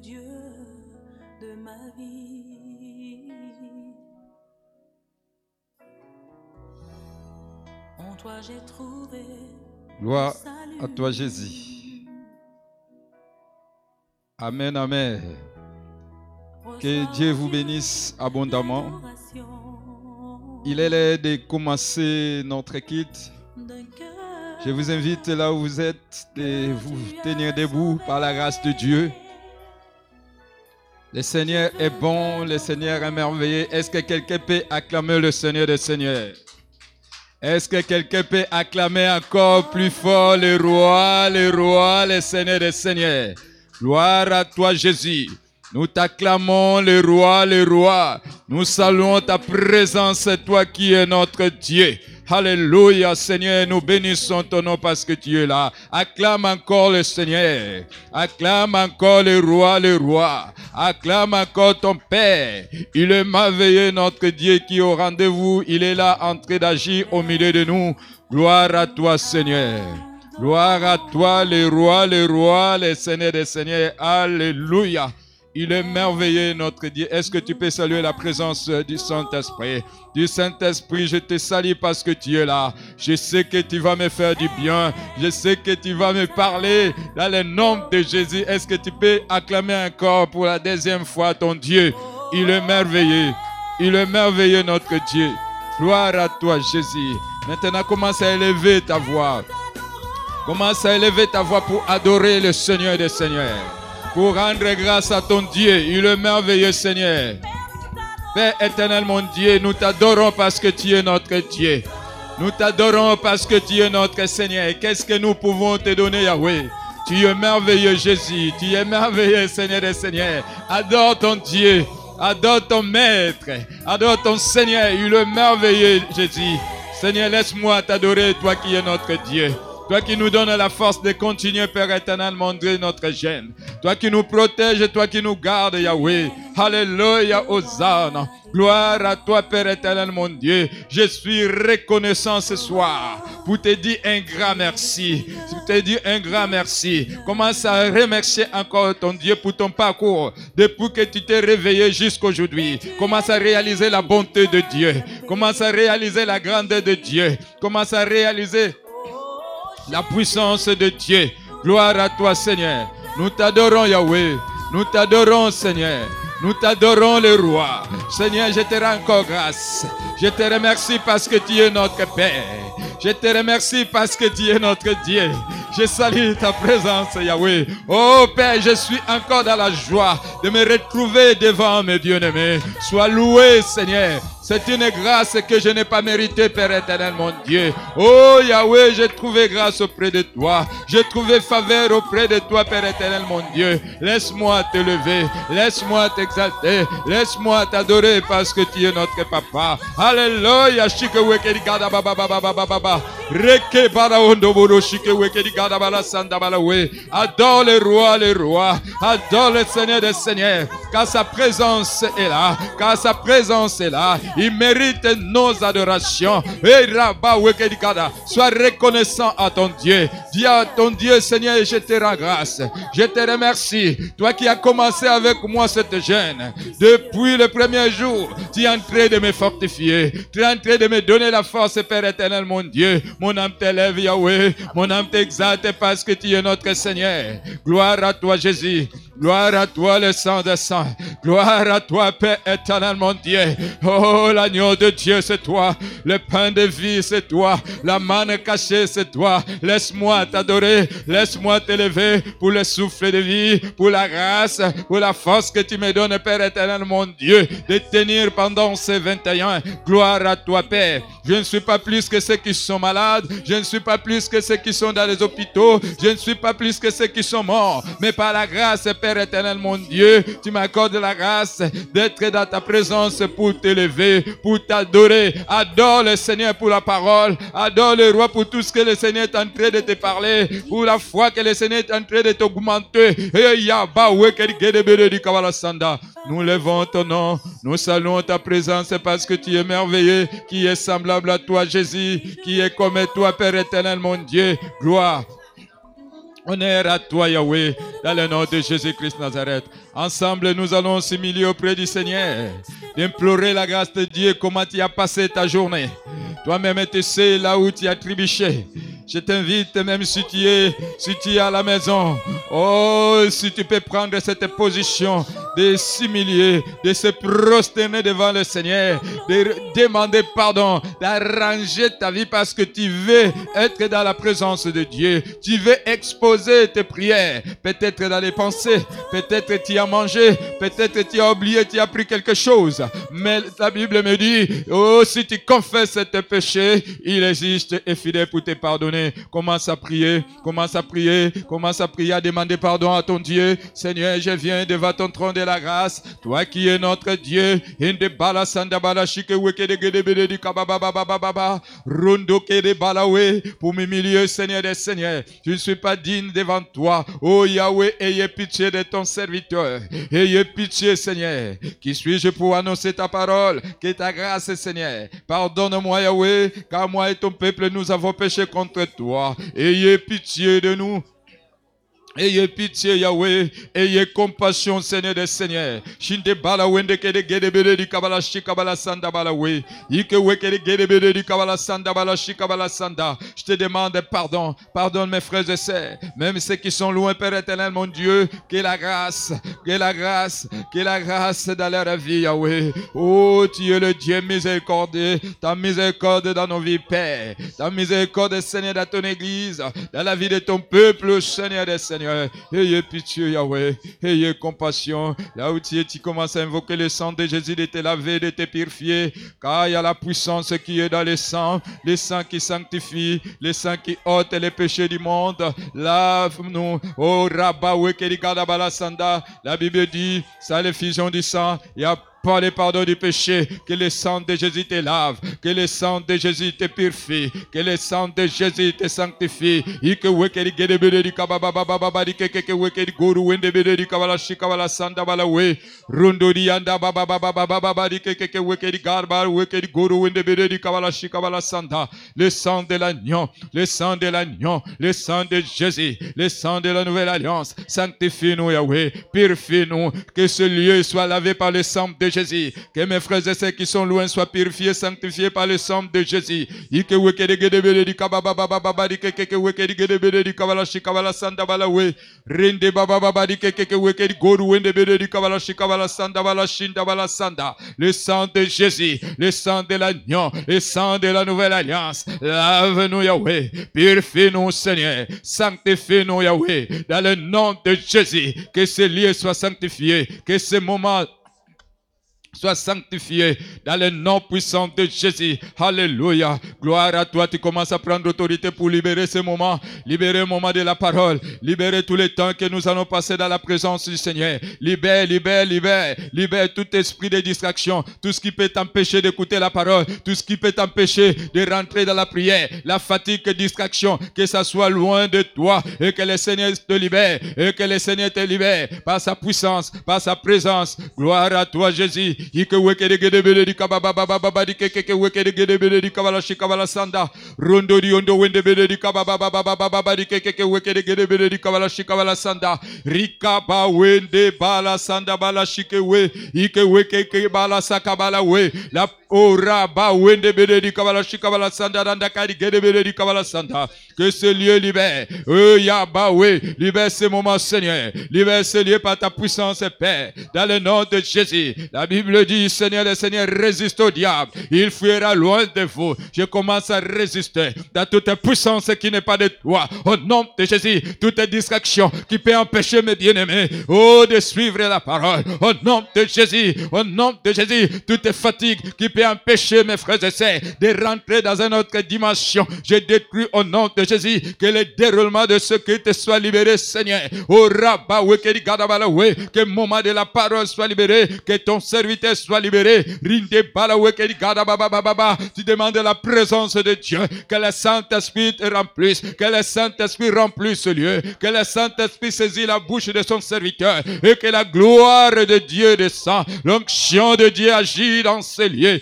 Dieu de ma vie. En toi j'ai trouvé Gloire à toi, Jésus. Amen, amen. Que Dieu vous bénisse abondamment. Il est l'heure de commencer notre quitte. Je vous invite là où vous êtes de vous tenir debout par la grâce de Dieu. Le Seigneur est bon, le Seigneur est merveilleux. Est-ce que quelqu'un peut acclamer le Seigneur des Seigneurs? Est-ce que quelqu'un peut acclamer encore plus fort le roi, le roi, le Seigneur des Seigneurs? Gloire à toi Jésus. Nous t'acclamons le roi, le roi. Nous saluons ta présence, toi qui es notre Dieu. Alléluia, Seigneur, nous bénissons ton nom parce que tu es là. Acclame encore le Seigneur. Acclame encore le roi, le roi. Acclame encore ton Père. Il est merveilleux, notre Dieu qui est au rendez-vous. Il est là en train d'agir au milieu de nous. Gloire à toi, Seigneur. Gloire à toi, le roi, le roi, le Seigneur des Seigneurs. Alléluia. Il est merveilleux, notre Dieu. Est-ce que tu peux saluer la présence du Saint-Esprit? Du Saint-Esprit, je te salue parce que tu es là. Je sais que tu vas me faire du bien. Je sais que tu vas me parler dans le nom de Jésus. Est-ce que tu peux acclamer encore pour la deuxième fois ton Dieu? Il est merveilleux. Il est merveilleux, notre Dieu. Gloire à toi, Jésus. Maintenant, commence à élever ta voix. Commence à élever ta voix pour adorer le Seigneur des Seigneurs. Pour rendre grâce à ton Dieu. Il est merveilleux, Seigneur. Père éternel, mon Dieu, nous t'adorons parce que tu es notre Dieu. Nous t'adorons parce que tu es notre Seigneur. Qu'est-ce que nous pouvons te donner, Yahweh? Tu es merveilleux, Jésus. Tu es merveilleux, Seigneur des Seigneurs. Adore ton Dieu. Adore ton Maître. Adore ton Seigneur. Il est merveilleux, Jésus. Seigneur, laisse-moi t'adorer, toi qui es notre Dieu. Toi qui nous donnes la force de continuer, Père éternel, montrer notre gêne. Toi qui nous protèges, toi qui nous gardes, Yahweh. Alléluia, Hosanna. Gloire à toi, Père éternel, mon Dieu. Je suis reconnaissant ce soir pour te dire un grand merci. Pour te dire un grand merci. Commence à remercier encore ton Dieu pour ton parcours. Depuis que tu t'es réveillé jusqu'aujourd'hui. Commence à réaliser la bonté de Dieu. Commence à réaliser la grandeur de Dieu. Commence à réaliser la puissance de Dieu. Gloire à toi, Seigneur. Nous t'adorons, Yahweh. Nous t'adorons, Seigneur. Nous t'adorons, le roi. Seigneur, je te rends encore grâce. Je te remercie parce que tu es notre Père. Je te remercie parce que tu es notre Dieu. Je salue ta présence, Yahweh. Oh Père, je suis encore dans la joie de me retrouver devant mes bien-aimés. Sois loué, Seigneur. C'est une grâce que je n'ai pas méritée, Père éternel, mon Dieu. Oh Yahweh, j'ai trouvé grâce auprès de toi. J'ai trouvé faveur auprès de toi, Père éternel, mon Dieu. Laisse-moi te lever. Laisse-moi t'exalter. Laisse-moi t'adorer parce que tu es notre papa. Alléluia. Reke shike we. Adore le roi, le roi. Adore le Seigneur des Seigneurs. Car sa présence est là. Car sa présence est là. Il mérite nos adorations. Et Rabba wekedi gada. Sois reconnaissant à ton Dieu. Dis à ton Dieu, Seigneur, je te rends grâce. Je te remercie. Toi qui as commencé avec moi cette jeûne. Depuis le premier jour, tu es en train de me fortifier. Tu es en train de me donner la force, Père éternel, mon Dieu. Mon âme t'élève, Yahweh. Mon âme t'exalte parce que tu es notre Seigneur. Gloire à toi, Jésus. Gloire à toi, le sang de sang. Gloire à toi, Père éternel, mon Dieu. Oh, l'agneau de Dieu, c'est toi. Le pain de vie, c'est toi. La manne cachée, c'est toi. Laisse-moi t'adorer. Laisse-moi t'élever pour le souffle de vie, pour la grâce, pour la force que tu me donnes, Père éternel, mon Dieu, de tenir pendant ces 21. Gloire à toi, Père. Je ne suis pas plus que ceux qui sont malades. Je ne suis pas plus que ceux qui sont dans les hôpitaux. Je ne suis pas plus que ceux qui sont morts. Mais par la grâce, Père éternel, mon Dieu, tu m'accordes la grâce d'être dans ta présence pour t'élever, pour t'adorer. Adore le Seigneur pour la parole. Adore le roi pour tout ce que le Seigneur est en train de te parler. Pour la foi que le Seigneur est en train de t'augmenter. Nous levons ton nom, nous saluons ta présence parce que tu es merveilleux, qui est semblable à toi, Jésus, qui est comme toi, Père éternel, mon Dieu. Gloire. Honneur à toi, Yahweh, dans le nom de Jésus-Christ Nazareth. Ensemble, nous allons s'humilier auprès du Seigneur, d'implorer la grâce de Dieu, comment tu as passé ta journée? Toi-même, tu sais là où tu as trébuché. Je t'invite, même si tu es, si tu es à la maison, oh, si tu peux prendre cette position de s'humilier, de se prosterner devant le Seigneur, de demander pardon, d'arranger ta vie parce que tu veux être dans la présence de Dieu. Tu veux exposer tes prières, peut-être dans les pensées, peut-être tu as mangé, peut-être tu as oublié, tu as pris quelque chose. Mais la Bible me dit, oh, si tu confesses tes péchés, il existe et fidèle pour te pardonner. Commence à prier, commence à prier, commence à prier, à demander pardon à ton Dieu. Seigneur, je viens devant ton trône de la grâce. Toi qui es notre Dieu. Pour m'humilier, Seigneur des Seigneurs. Je ne suis pas digne devant toi. Oh Yahweh, ayez pitié de ton serviteur. Ayez pitié, Seigneur. Qui suis-je pour annoncer ta parole? Que ta grâce, Seigneur. Pardonne-moi, Yahweh, car moi et ton peuple, nous avons péché contre toi. Ayez pitié de nous. Ayez pitié, Yahweh. Ayez compassion, Seigneur des Seigneurs. Kabala kabala. Je te demande pardon. Pardonne mes frères et sœurs. Même ceux qui sont loin, Père éternel, mon Dieu. Que la grâce, que la grâce, que la grâce dans leur vie, Yahweh. Oh, tu es le Dieu miséricordieux. Ta miséricorde dans nos vies, Père. Ta miséricorde, Seigneur, dans ton église. Dans la vie de ton peuple, Seigneur des Seigneurs. Ayez pitié, Yahweh. Ayez compassion. Là où tu es, tu commences à invoquer le sang de Jésus, de te laver, de te purifier. Car il y a la puissance qui est dans le sang. Le sang qui sanctifie. Le sang qui ôte les péchés du monde. Lave-nous. Oh, Rabba, La Bible dit, ça l'effusion du sang. Il y a par le pardon du péché, que le sang de Jésus te lave, que le sang de Jésus te purifie, que le sang de Jésus te sanctifie. Ike wekeri gede di kababa baba baba di guru wende bede di kabala shikabala sanda bala. Rundo di anda baba baba baba di keke ke wekeri garba wekeri guru wende bede di kabala shikabala sanda. Le sang de l'agneau, le sang de l'agneau, le sang de Jésus, le sang de la nouvelle alliance. Sanctifie-nous Yahweh, purifie-nous, que ce lieu soit lavé par le sang de Jésus. Que mes frères et sœurs qui sont loin soient purifiés, sanctifiés par le sang de Jésus. Le sang de Jésus, le sang de l'agneau, le sang de la nouvelle alliance. Lave-nous Yahweh, purifie-nous Seigneur, sanctifie-nous Yahweh, dans le nom de Jésus. Que ce lieu soit sanctifié, que ce moment Sois sanctifié dans le nom puissant de Jésus. Alléluia. Gloire à toi. Tu commences à prendre autorité pour libérer ce moment. Libérer le moment de la parole. Libérer tout le temps que nous allons passer dans la présence du Seigneur. Libère, libère, libère. Libère tout esprit de distraction. Tout ce qui peut t'empêcher d'écouter la parole. Tout ce qui peut t'empêcher de rentrer dans la prière. La fatigue, distraction. Que ça soit loin de toi. Et que le Seigneur te libère. Et que le Seigneur te libère. Par sa puissance. Par sa présence. Gloire à toi, Jésus. Ike wekede gede bede di kababa baba baba di keke ke wekede gede bede di kabala shi kabala sanda. Rondo di ondo wende bede di kababa baba baba baba di keke ke wekede gede bede di kabala shi kabala sanda. Rika ba wende bala sanda bala shike we. Ike weke ke bala sakabala we. La ora ba wende bede di kabala shi kabala sanda randa kari gede bede di kabala sanda. Que ce lieu libère. Oh ya ba we. Libère ce moment Seigneur. Libère ce lieu par ta puissance Père. Dans le nom de Jésus. La Bible le dit, Seigneur, le Seigneur résiste au diable. Il fuira loin de vous. Je commence à résister dans toute puissance qui n'est pas de toi. Au nom de Jésus, toute distraction qui peut empêcher mes bien-aimés, oh, de suivre la parole. Au nom de Jésus, au nom de Jésus, toute fatigue qui peut empêcher mes frères et sœurs de rentrer dans une autre dimension. Je détruis au nom de Jésus que le déroulement de ce qui te soit libéré, Seigneur. Oh, Rabba, que le moment de la parole soit libéré, que ton serviteur soit libéré. Tu demandes la présence de Dieu. Que le Saint-Esprit te remplisse. Que le Saint-Esprit remplisse ce lieu. Que le Saint-Esprit saisit la bouche de son serviteur. Et que la gloire de Dieu descend. L'onction de Dieu agit dans ce lieu.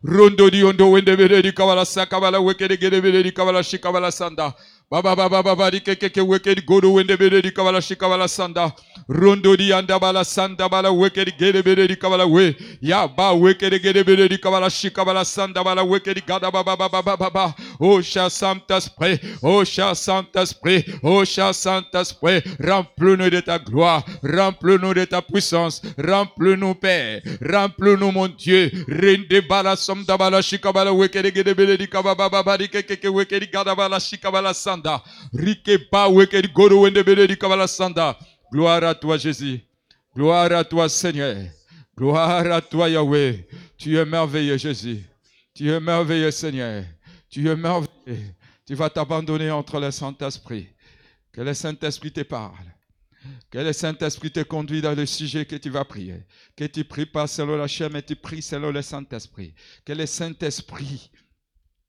Rondo di ondo wende di sa weke de gede di shi sanda. Baba baba baba di keke ke weke di godo wende bede di kabala shikabala sanda. Rondo di anda bala sanda bala weke di gede bede di kabala we. Ya ba weke di gede bede di kabala shikabala sanda bala weke di gada baba baba baba baba. Oh cher Saint-Esprit, oh cher Saint-Esprit, oh cher Saint-Esprit, remplis-nous de ta gloire, remplis-nous de ta puissance, remplis-nous Père, remplis-nous mon Dieu. Rende bala somda bala shikabala weke di gede bede di kababa baba di keke ke weke di gada bala shikabala sanda. Gloire à toi, Jésus. Gloire à toi, Seigneur. Gloire à toi, Yahweh. Tu es merveilleux, Jésus. Tu es merveilleux, Seigneur. Tu es merveilleux. Tu vas t'abandonner entre le Saint-Esprit. Que le Saint-Esprit te parle. Que le Saint-Esprit te conduise dans le sujet que tu vas prier. Que tu pries pas selon la chair, mais tu pries selon le Saint-Esprit. Que le Saint-Esprit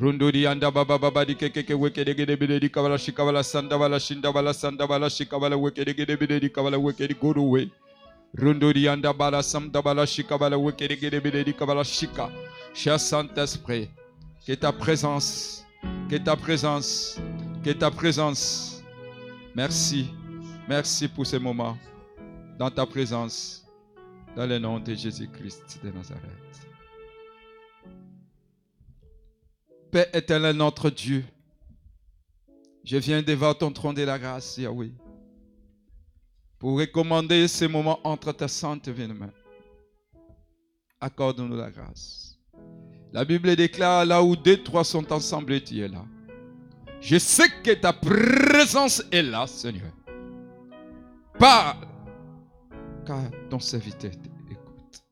Rundo di anda baba baba di keke ke weke di gede bede di sanda bala shinda bala sanda bala shikabala weke di gede bede di weke di goruwe. Rundo di anda bala samda bala shikabala weke di gede bede di kabala shika. Cher Saint-Esprit, que ta présence, que ta présence, que ta présence. Merci, merci pour ce moment dans ta présence, dans le nom de Jésus-Christ de Nazareth. Père éternel, notre Dieu, je viens devant ton trône de la grâce, Yahweh, pour recommander ce moment entre ta sainte main. Accorde-nous la grâce. La Bible déclare là où deux, trois sont ensemble, tu es là. Je sais que ta présence est là, Seigneur. Parle, car ton serviteur écoute.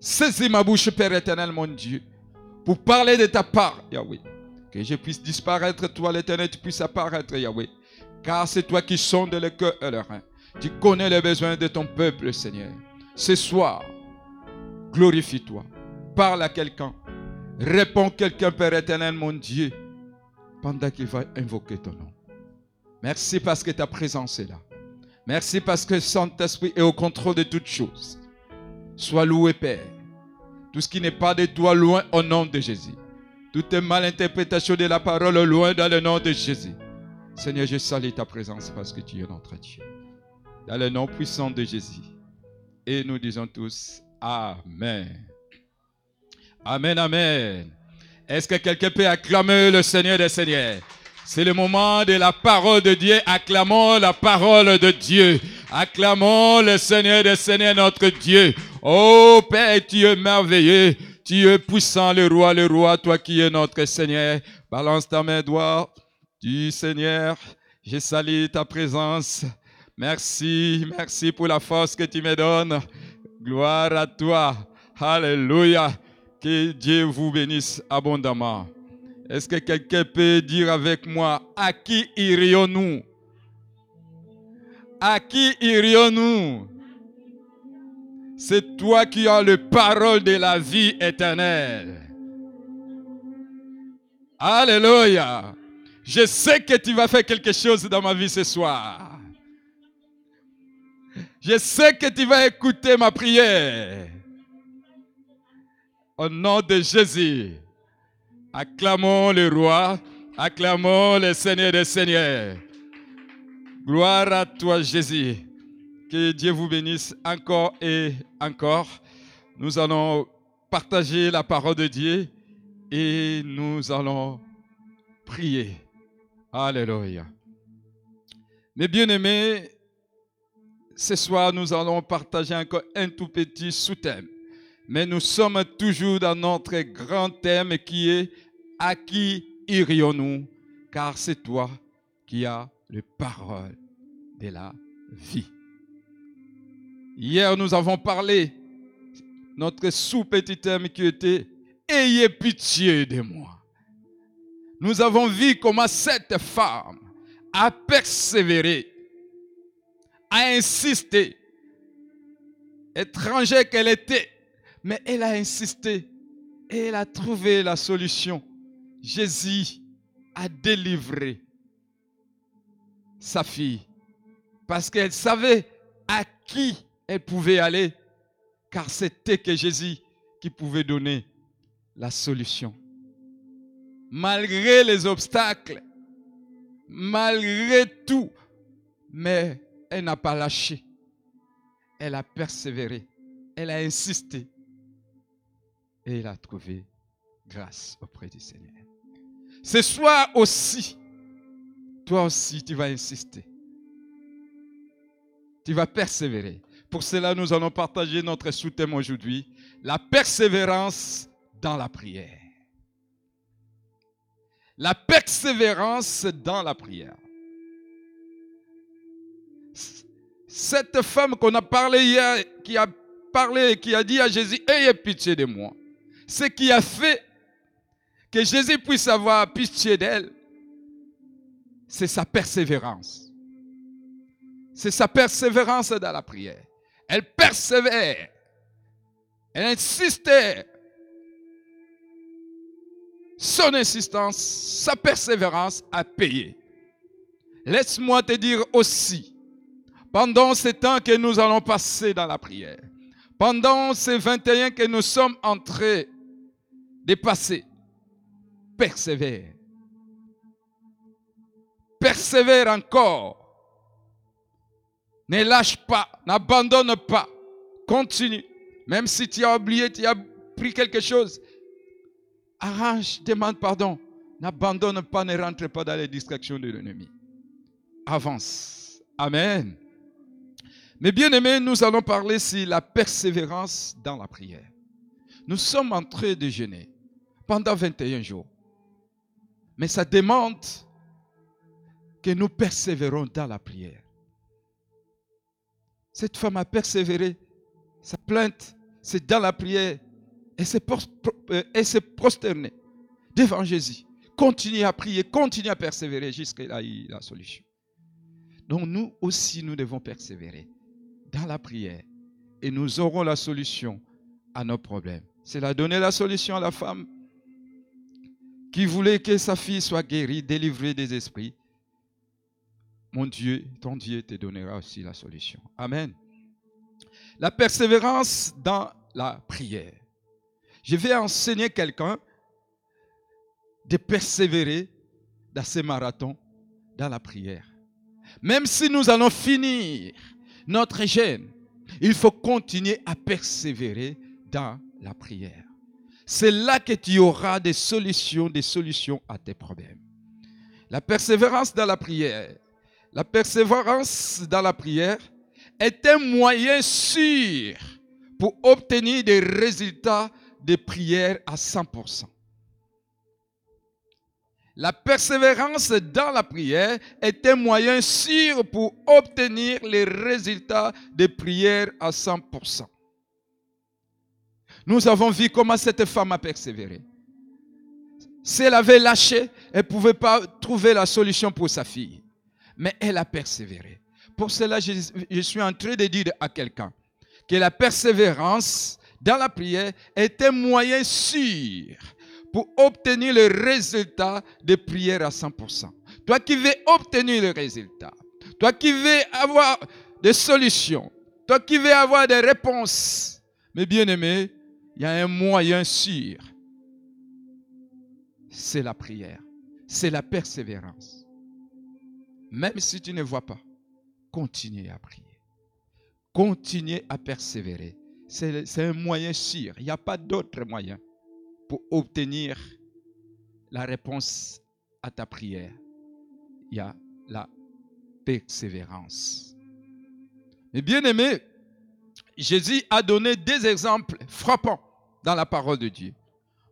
Saisis ma bouche, Père éternel, mon Dieu, pour parler de ta part, Yahweh. Que je puisse disparaître, toi l'éternel, tu puisses apparaître, Yahweh. Car c'est toi qui sondes le cœur et le rein. Tu connais les besoins de ton peuple, Seigneur. Ce soir, glorifie-toi. Parle à quelqu'un. Réponds quelqu'un, Père éternel, mon Dieu, pendant qu'il va invoquer ton nom. Merci parce que ta présence est là. Merci parce que Saint-Esprit est au contrôle de toutes choses. Sois loué, Père. Tout ce qui n'est pas de toi, loin au nom de Jésus. Toute malinterprétation de la parole, loin dans le nom de Jésus. Seigneur, je salue ta présence parce que tu es notre Dieu. Dans le nom puissant de Jésus. Et nous disons tous Amen. Amen, Amen. Est-ce que quelqu'un peut acclamer le Seigneur des Seigneurs? C'est le moment de la parole de Dieu. Acclamons la parole de Dieu. Acclamons le Seigneur des Seigneurs, notre Dieu. Oh Père, tu es merveilleux. Tu es puissant, le roi, le roi, toi qui es notre Seigneur. Balance ta main droite. Du Seigneur, je salue ta présence. Merci, merci pour la force que tu me donnes. Gloire à toi. Alléluia. Que Dieu vous bénisse abondamment. Est-ce que quelqu'un peut dire avec moi, à qui irions-nous? À qui irions-nous? C'est toi qui as le parole de la vie éternelle. Alléluia. Je sais que tu vas faire quelque chose dans ma vie ce soir. Je sais que tu vas écouter ma prière. Au nom de Jésus. Acclamons le roi, acclamons le Seigneur des Seigneurs. Gloire à toi Jésus. Que Dieu vous bénisse encore et encore. Nous allons partager la parole de Dieu et nous allons prier. Alléluia. Mes bien-aimés, ce soir, nous allons partager encore un tout petit sous-thème. Mais nous sommes toujours dans notre grand thème qui est à qui irions-nous? Car c'est toi qui as les paroles de la vie. Hier, nous avons parlé, notre sous-petit thème qui était Ayez pitié de moi. Nous avons vu comment cette femme a persévéré, a insisté étrangère qu'elle était, mais elle a insisté et elle a trouvé la solution. Jésus a délivré sa fille parce qu'elle savait à qui elle pouvait aller, car c'était que Jésus qui pouvait donner la solution. Malgré les obstacles, malgré tout, mais elle n'a pas lâché. Elle a persévéré. Elle a insisté. Et elle a trouvé grâce auprès du Seigneur. Ce soir aussi, toi aussi, tu vas insister. Tu vas persévérer. Pour cela, nous allons partager notre sous-thème aujourd'hui, la persévérance dans la prière. La persévérance dans la prière. Cette femme qu'on a parlé hier, qui a parlé et qui a dit à Jésus, ayez pitié de moi. Ce qui a fait que Jésus puisse avoir pitié d'elle, c'est sa persévérance. C'est sa persévérance dans la prière. Elle persévère. Elle insistait. Son insistance, sa persévérance a payé. Laisse-moi te dire aussi, pendant ces temps que nous allons passer dans la prière, pendant ces 21 que nous sommes entrés de passer, persévère. Persévère encore. Ne lâche pas, n'abandonne pas. Continue. Même si tu as oublié, tu as pris quelque chose. Arrange, demande pardon. N'abandonne pas, ne rentre pas dans les distractions de l'ennemi. Avance. Amen. Mais bien aimés, nous allons parler sur la persévérance dans la prière. Nous sommes en train de jeûner pendant 21 jours. Mais ça demande que nous persévérons dans la prière. Cette femme a persévéré. Sa plainte, c'est dans la prière. Elle s'est euh, prosternée devant Jésus. Continue à prier, continue à persévérer jusqu'à a la solution. Donc nous aussi, nous devons persévérer dans la prière et nous aurons la solution à nos problèmes. C'est la donner la solution à la femme qui voulait que sa fille soit guérie, délivrée des esprits. Mon Dieu, ton Dieu te donnera aussi la solution. Amen. La persévérance dans la prière. Je vais enseigner quelqu'un de persévérer dans ces marathons, dans la prière. Même si nous allons finir notre gêne, il faut continuer à persévérer dans la prière c'est là que tu auras des solutions, des solutions à tes problèmes. La persévérance dans la prière. La persévérance dans la prière est un moyen sûr pour obtenir des résultats de prière à 100%. La persévérance dans la prière est un moyen sûr pour obtenir les résultats de prière à 100%. Nous avons vu comment cette femme a persévéré. Si elle avait lâché, elle ne pouvait pas trouver la solution pour sa fille. Mais elle a persévéré. Pour cela, je, suis en train de dire à quelqu'un que la persévérance dans la prière est un moyen sûr pour obtenir le résultat de prière à 100%. Toi qui veux obtenir le résultat, toi qui veux avoir des solutions, toi qui veux avoir des réponses, mes bien-aimés, il y a un moyen sûr. C'est la prière. C'est la persévérance. Même si tu ne vois pas, continue à prier. Continue à persévérer. C'est un moyen sûr. Il n'y a pas d'autre moyen pour obtenir la réponse à ta prière. Il y a la persévérance. Mais bien aimé, Jésus a donné des exemples frappants dans la parole de Dieu,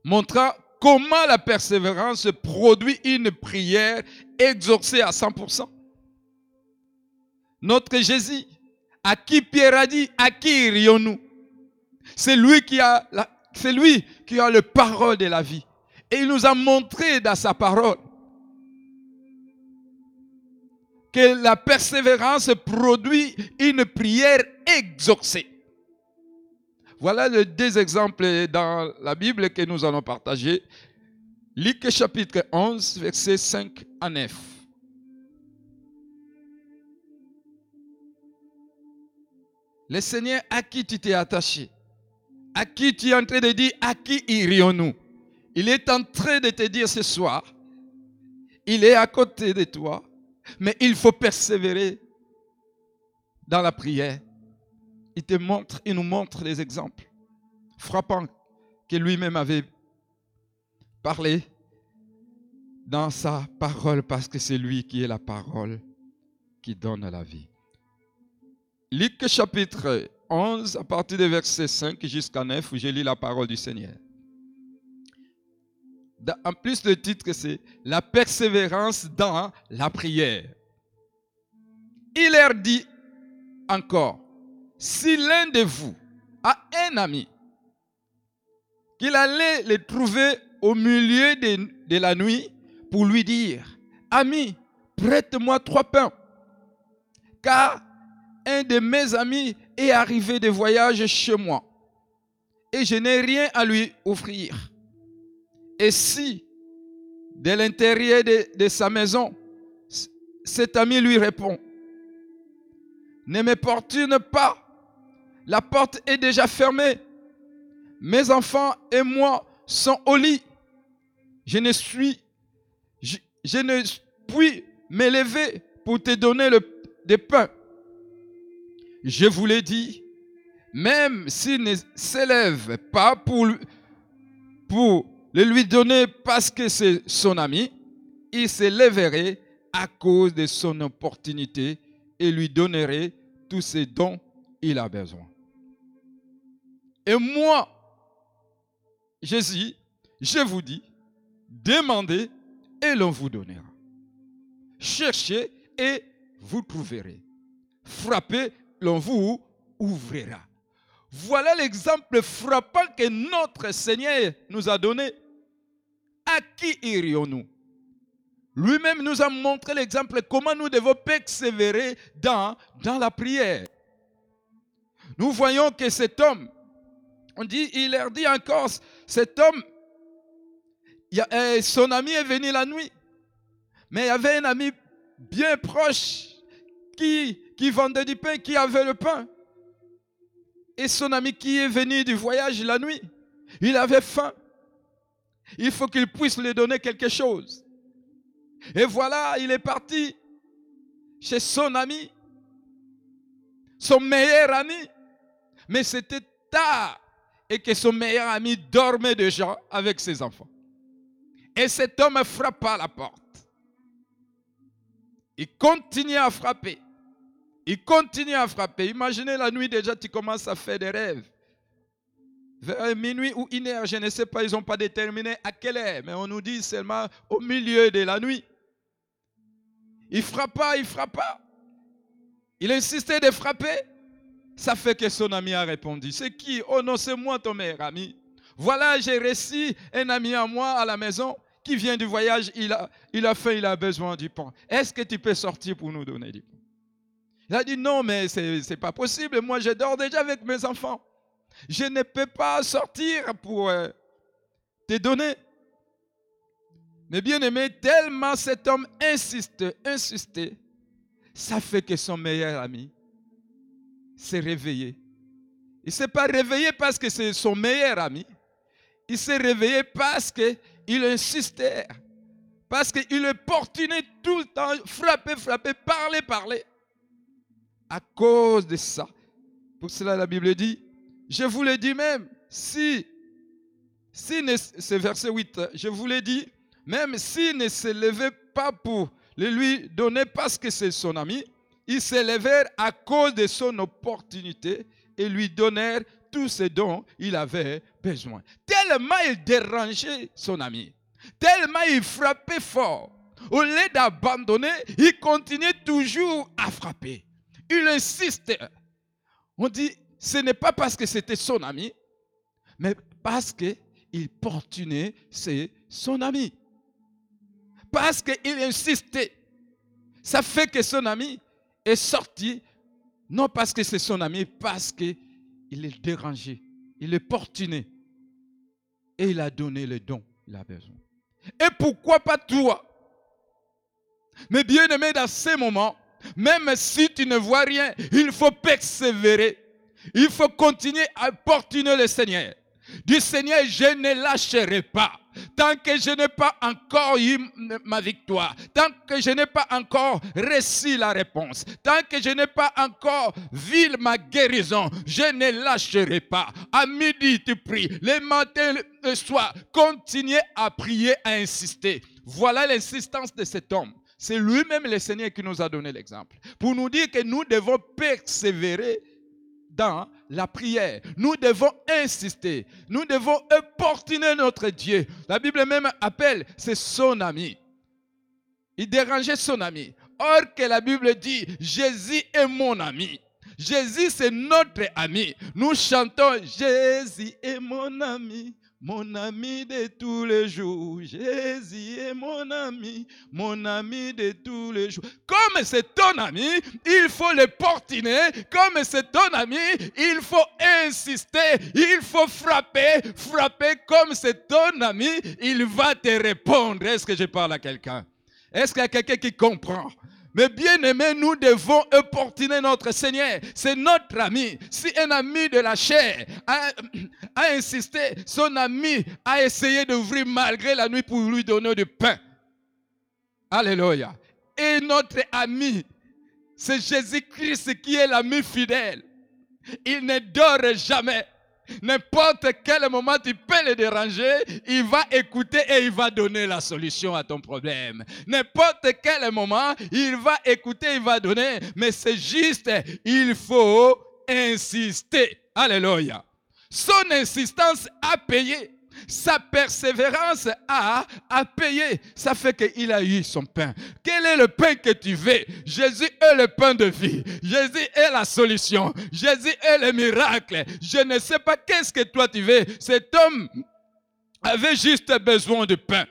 montrant comment la persévérance produit une prière exaucée à 100%. Notre Jésus, à qui Pierre a dit, à qui irions-nous? C'est lui qui a, c'est lui qui a le parole de la vie. Et il nous a montré dans sa parole que la persévérance produit une prière exaucée. Voilà les deux exemples dans la Bible que nous allons partager. Luc chapitre 11, versets 5 à 9. Le Seigneur à qui tu t'es attaché, à qui tu es en train de dire, à qui irions-nous? Il est en train de te dire ce soir, il est à côté de toi, mais il faut persévérer dans la prière. Il te montre, il nous montre les exemples frappants que lui-même avait parlé dans sa parole parce que c'est lui qui est la parole qui donne la vie. Luc chapitre 11, à partir du verset 5 jusqu'à 9, où j'ai lu la parole du Seigneur. En plus, le titre, c'est La persévérance dans la prière. Il leur dit encore, si l'un de vous a un ami, qu'il allait le trouver au milieu de, la nuit pour lui dire, ami, prête-moi trois pains, car un de mes amis est arrivé de voyage chez moi et je n'ai rien à lui offrir. Et si, de l'intérieur de, de, sa maison, cet ami lui répond, ne m'importune pas, la porte est déjà fermée, mes enfants et moi sont au lit, je ne suis, je, ne puis m'élever pour te donner le, des pains. Je vous l'ai dit, même s'il ne s'élève pas pour, pour le lui donner parce que c'est son ami, il s'élèverait à cause de son opportunité et lui donnerait tous ce dont il a besoin. Et moi, Jésus, je vous dis, demandez et l'on vous donnera. Cherchez et vous trouverez. Frappez l'on vous ouvrira. Voilà l'exemple frappant que notre Seigneur nous a donné. À qui irions-nous? Lui-même nous a montré l'exemple comment nous devons persévérer dans, dans la prière. Nous voyons que cet homme, on dit, il leur dit encore, cet homme, eh, son ami est venu la nuit, mais il y avait un ami bien proche qui qui vendait du pain, qui avait le pain. Et son ami qui est venu du voyage la nuit, il avait faim. Il faut qu'il puisse lui donner quelque chose. Et voilà, il est parti chez son ami, son meilleur ami. Mais c'était tard et que son meilleur ami dormait déjà avec ses enfants. Et cet homme frappa à la porte. Il continue à frapper. Il continue à frapper. Imaginez la nuit déjà, tu commences à faire des rêves. Vers minuit ou une heure, je ne sais pas, ils n'ont pas déterminé à quelle heure, mais on nous dit seulement au milieu de la nuit. Il frappa, il frappa. Il insistait de frapper. Ça fait que son ami a répondu. C'est qui? Oh non, c'est moi ton meilleur ami. Voilà, j'ai réussi un ami à moi à la maison qui vient du voyage. Il a, il a faim, il a besoin du pain. Est-ce que tu peux sortir pour nous donner du pain? Il a dit non, mais ce n'est pas possible. Moi, je dors déjà avec mes enfants. Je ne peux pas sortir pour euh, te donner. Mais bien aimé, tellement cet homme insiste, insiste, ça fait que son meilleur ami s'est réveillé. Il ne s'est pas réveillé parce que c'est son meilleur ami. Il s'est réveillé parce qu'il insistait. Parce qu'il portuné tout le temps, frapper, frapper, parler, parler à cause de ça. Pour cela, la Bible dit, je vous l'ai dit même, si, si c'est verset 8, je vous l'ai dit, même s'il ne se levait pas pour le lui donner parce que c'est son ami, il s'élevèrent à cause de son opportunité et lui donnèrent tout ce dont il avait besoin. Tellement il dérangeait son ami, tellement il frappait fort. Au lieu d'abandonner, il continuait toujours à frapper. Il insiste. On dit, ce n'est pas parce que c'était son ami, mais parce qu'il portunait c'est son ami. Parce qu'il insistait. Ça fait que son ami est sorti, non parce que c'est son ami, parce qu'il est dérangé. il est portiné. Et il a donné le don il a besoin. Et pourquoi pas toi? Mais bien aimé, dans ces moments, même si tu ne vois rien, il faut persévérer. Il faut continuer à portiner le Seigneur. Du Seigneur, je ne lâcherai pas. Tant que je n'ai pas encore eu ma victoire, tant que je n'ai pas encore reçu la réponse, tant que je n'ai pas encore vu ma guérison, je ne lâcherai pas. À midi, tu pries. Le matin, le soir, continuez à prier, à insister. Voilà l'insistance de cet homme. C'est lui-même le Seigneur qui nous a donné l'exemple. Pour nous dire que nous devons persévérer dans la prière. Nous devons insister. Nous devons importuner notre Dieu. La Bible même appelle, c'est son ami. Il dérangeait son ami. Or que la Bible dit, Jésus est mon ami. Jésus, c'est notre ami. Nous chantons, Jésus est mon ami. Mon ami de tous les jours, Jésus est mon ami, mon ami de tous les jours. Comme c'est ton ami, il faut le portiner. Comme c'est ton ami, il faut insister, il faut frapper, frapper. Comme c'est ton ami, il va te répondre. Est-ce que je parle à quelqu'un? Est-ce qu'il y a quelqu'un qui comprend? Mais bien aimé, nous devons importuner notre Seigneur. C'est notre ami. Si un ami de la chair a, insisté, son ami a essayé d'ouvrir malgré la nuit pour lui donner du pain. Alléluia. Et notre ami, c'est Jésus-Christ qui est l'ami fidèle. Il ne dort jamais. N'importe quel moment tu peux le déranger, il va écouter et il va donner la solution à ton problème. N'importe quel moment, il va écouter, il va donner, mais c'est juste, il faut insister. Alléluia. Son insistance a payé. Sa persévérance a, a payé. Ça fait qu'il a eu son pain. Le pain que tu veux Jésus est le pain de vie. Jésus est la solution. Jésus est le miracle. Je ne sais pas qu'est-ce que toi tu veux. Cet homme avait juste besoin de pain.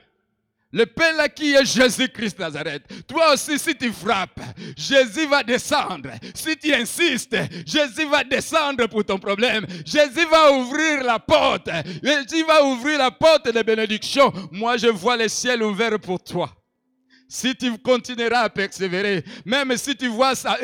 Le pain là qui est Jésus-Christ Nazareth. Toi aussi, si tu frappes, Jésus va descendre. Si tu insistes, Jésus va descendre pour ton problème. Jésus va ouvrir la porte. Jésus va ouvrir la porte de bénédiction. Moi, je vois le ciel ouvert pour toi si tu continueras à persévérer, même si tu vois ça,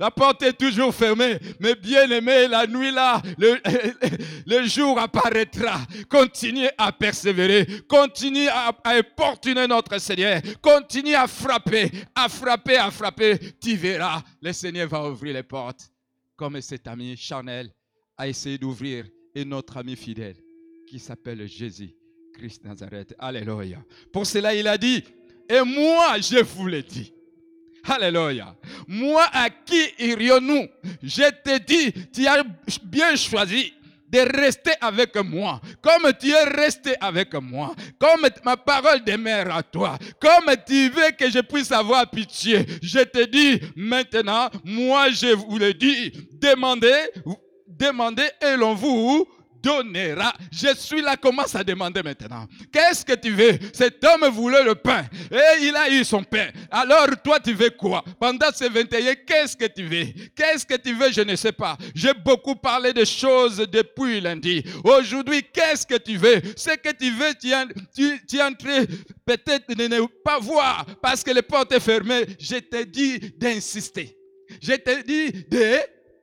la, porte est toujours fermée, mais bien aimé, la nuit là, le, jour apparaîtra. Continue à persévérer, continue à, à importuner notre Seigneur, continue à frapper, à frapper, à frapper. Tu verras, le Seigneur va ouvrir les portes, comme cet ami Chanel a essayé d'ouvrir, et notre ami fidèle, qui s'appelle Jésus. Christ Nazareth. Alléluia. Pour cela, il a dit, et moi, je vous l'ai dit. Alléluia. Moi, à qui irions-nous? Je te dis, tu as bien choisi de rester avec moi, comme tu es resté avec moi, comme ma parole demeure à toi, comme tu veux que je puisse avoir pitié. Je te dis maintenant, moi je vous le dis, demandez, demandez et l'on vous donnera. Je suis là, commence à demander maintenant. Qu'est-ce que tu veux? Cet homme voulait le pain et il a eu son pain. Alors toi, tu veux quoi? Pendant ces 21, qu'est-ce que tu veux? Qu'est-ce que tu veux? Je ne sais pas. J'ai beaucoup parlé de choses depuis lundi. Aujourd'hui, qu'est-ce que tu veux? Ce que tu veux, tu, en peut-être ne pas voir parce que les portes sont fermées. Je t'ai dit d'insister. Je t'ai dit de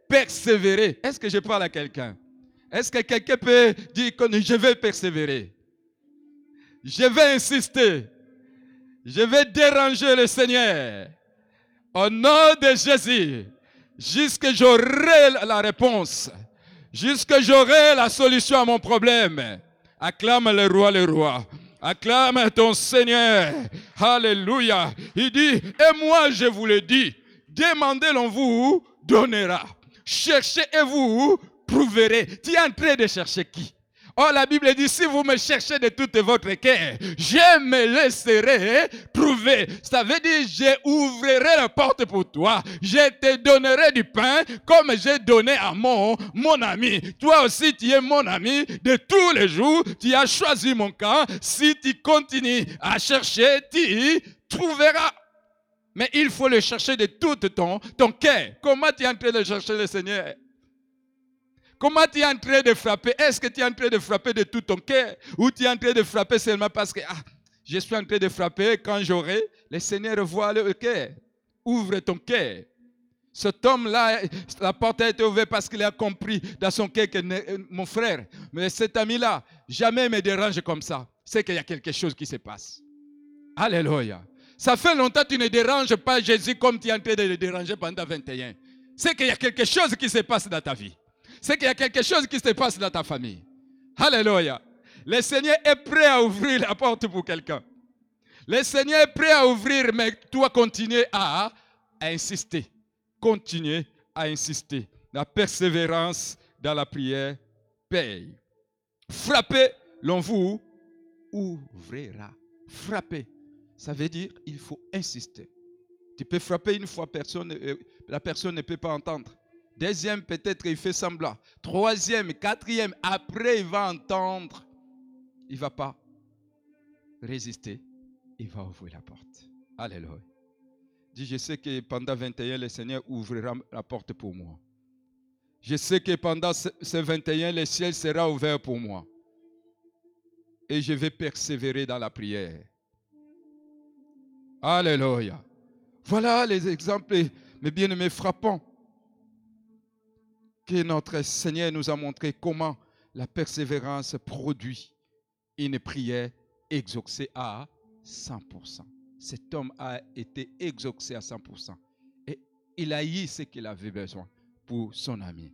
persévérer. Est-ce que je parle à quelqu'un? Est-ce que quelqu'un peut dire que je vais persévérer? Je vais insister. Je vais déranger le Seigneur. Au nom de Jésus, jusque j'aurai la réponse, jusque j'aurai la solution à mon problème. Acclame le roi, le roi. Acclame ton Seigneur. Alléluia. Il dit, et moi je vous le dis, demandez, l'on vous donnera. Cherchez et vous trouverez. Tu es en train de chercher qui? Oh, la Bible dit, si vous me cherchez de toute votre cœur, je me laisserai trouver. Ça veut dire, je ouvrirai la porte pour toi. Je te donnerai du pain comme j'ai donné à mon, mon ami. Toi aussi, tu es mon ami de tous les jours. Tu as choisi mon camp. Si tu continues à chercher, tu trouveras. Mais il faut le chercher de tout ton, ton cœur. Comment tu es en train de chercher le Seigneur? Comment tu es en train de frapper? Est-ce que tu es en train de frapper de tout ton cœur? Ou tu es en train de frapper seulement parce que ah, je suis en train de frapper quand j'aurai Le Seigneur voit le cœur. Ouvre ton cœur. Cet homme-là, la porte a été ouverte parce qu'il a compris dans son cœur que mon frère, mais cet ami-là, jamais me dérange comme ça. C'est qu'il y a quelque chose qui se passe. Alléluia. Ça fait longtemps que tu ne déranges pas Jésus comme tu es en train de le déranger pendant 21. C'est qu'il y a quelque chose qui se passe dans ta vie. C'est qu'il y a quelque chose qui se passe dans ta famille. Alléluia. Le Seigneur est prêt à ouvrir la porte pour quelqu'un. Le Seigneur est prêt à ouvrir, mais toi continuer à, à insister. Continuer à insister. La persévérance dans la prière paye. Frappez, l'on vous ouvrira. Frappez. Ça veut dire il faut insister. Tu peux frapper une fois, personne, euh, la personne ne peut pas entendre. Deuxième, peut-être il fait semblant. Troisième, quatrième, après il va entendre. Il ne va pas résister. Il va ouvrir la porte. Alléluia. Dis, je sais que pendant 21, le Seigneur ouvrira la porte pour moi. Je sais que pendant ces 21, le ciel sera ouvert pour moi. Et je vais persévérer dans la prière. Alléluia. Voilà les exemples, mes bien-aimés, frappants que notre Seigneur nous a montré comment la persévérance produit une prière exaucée à 100%. Cet homme a été exaucé à 100%. Et il a eu ce qu'il avait besoin pour son ami.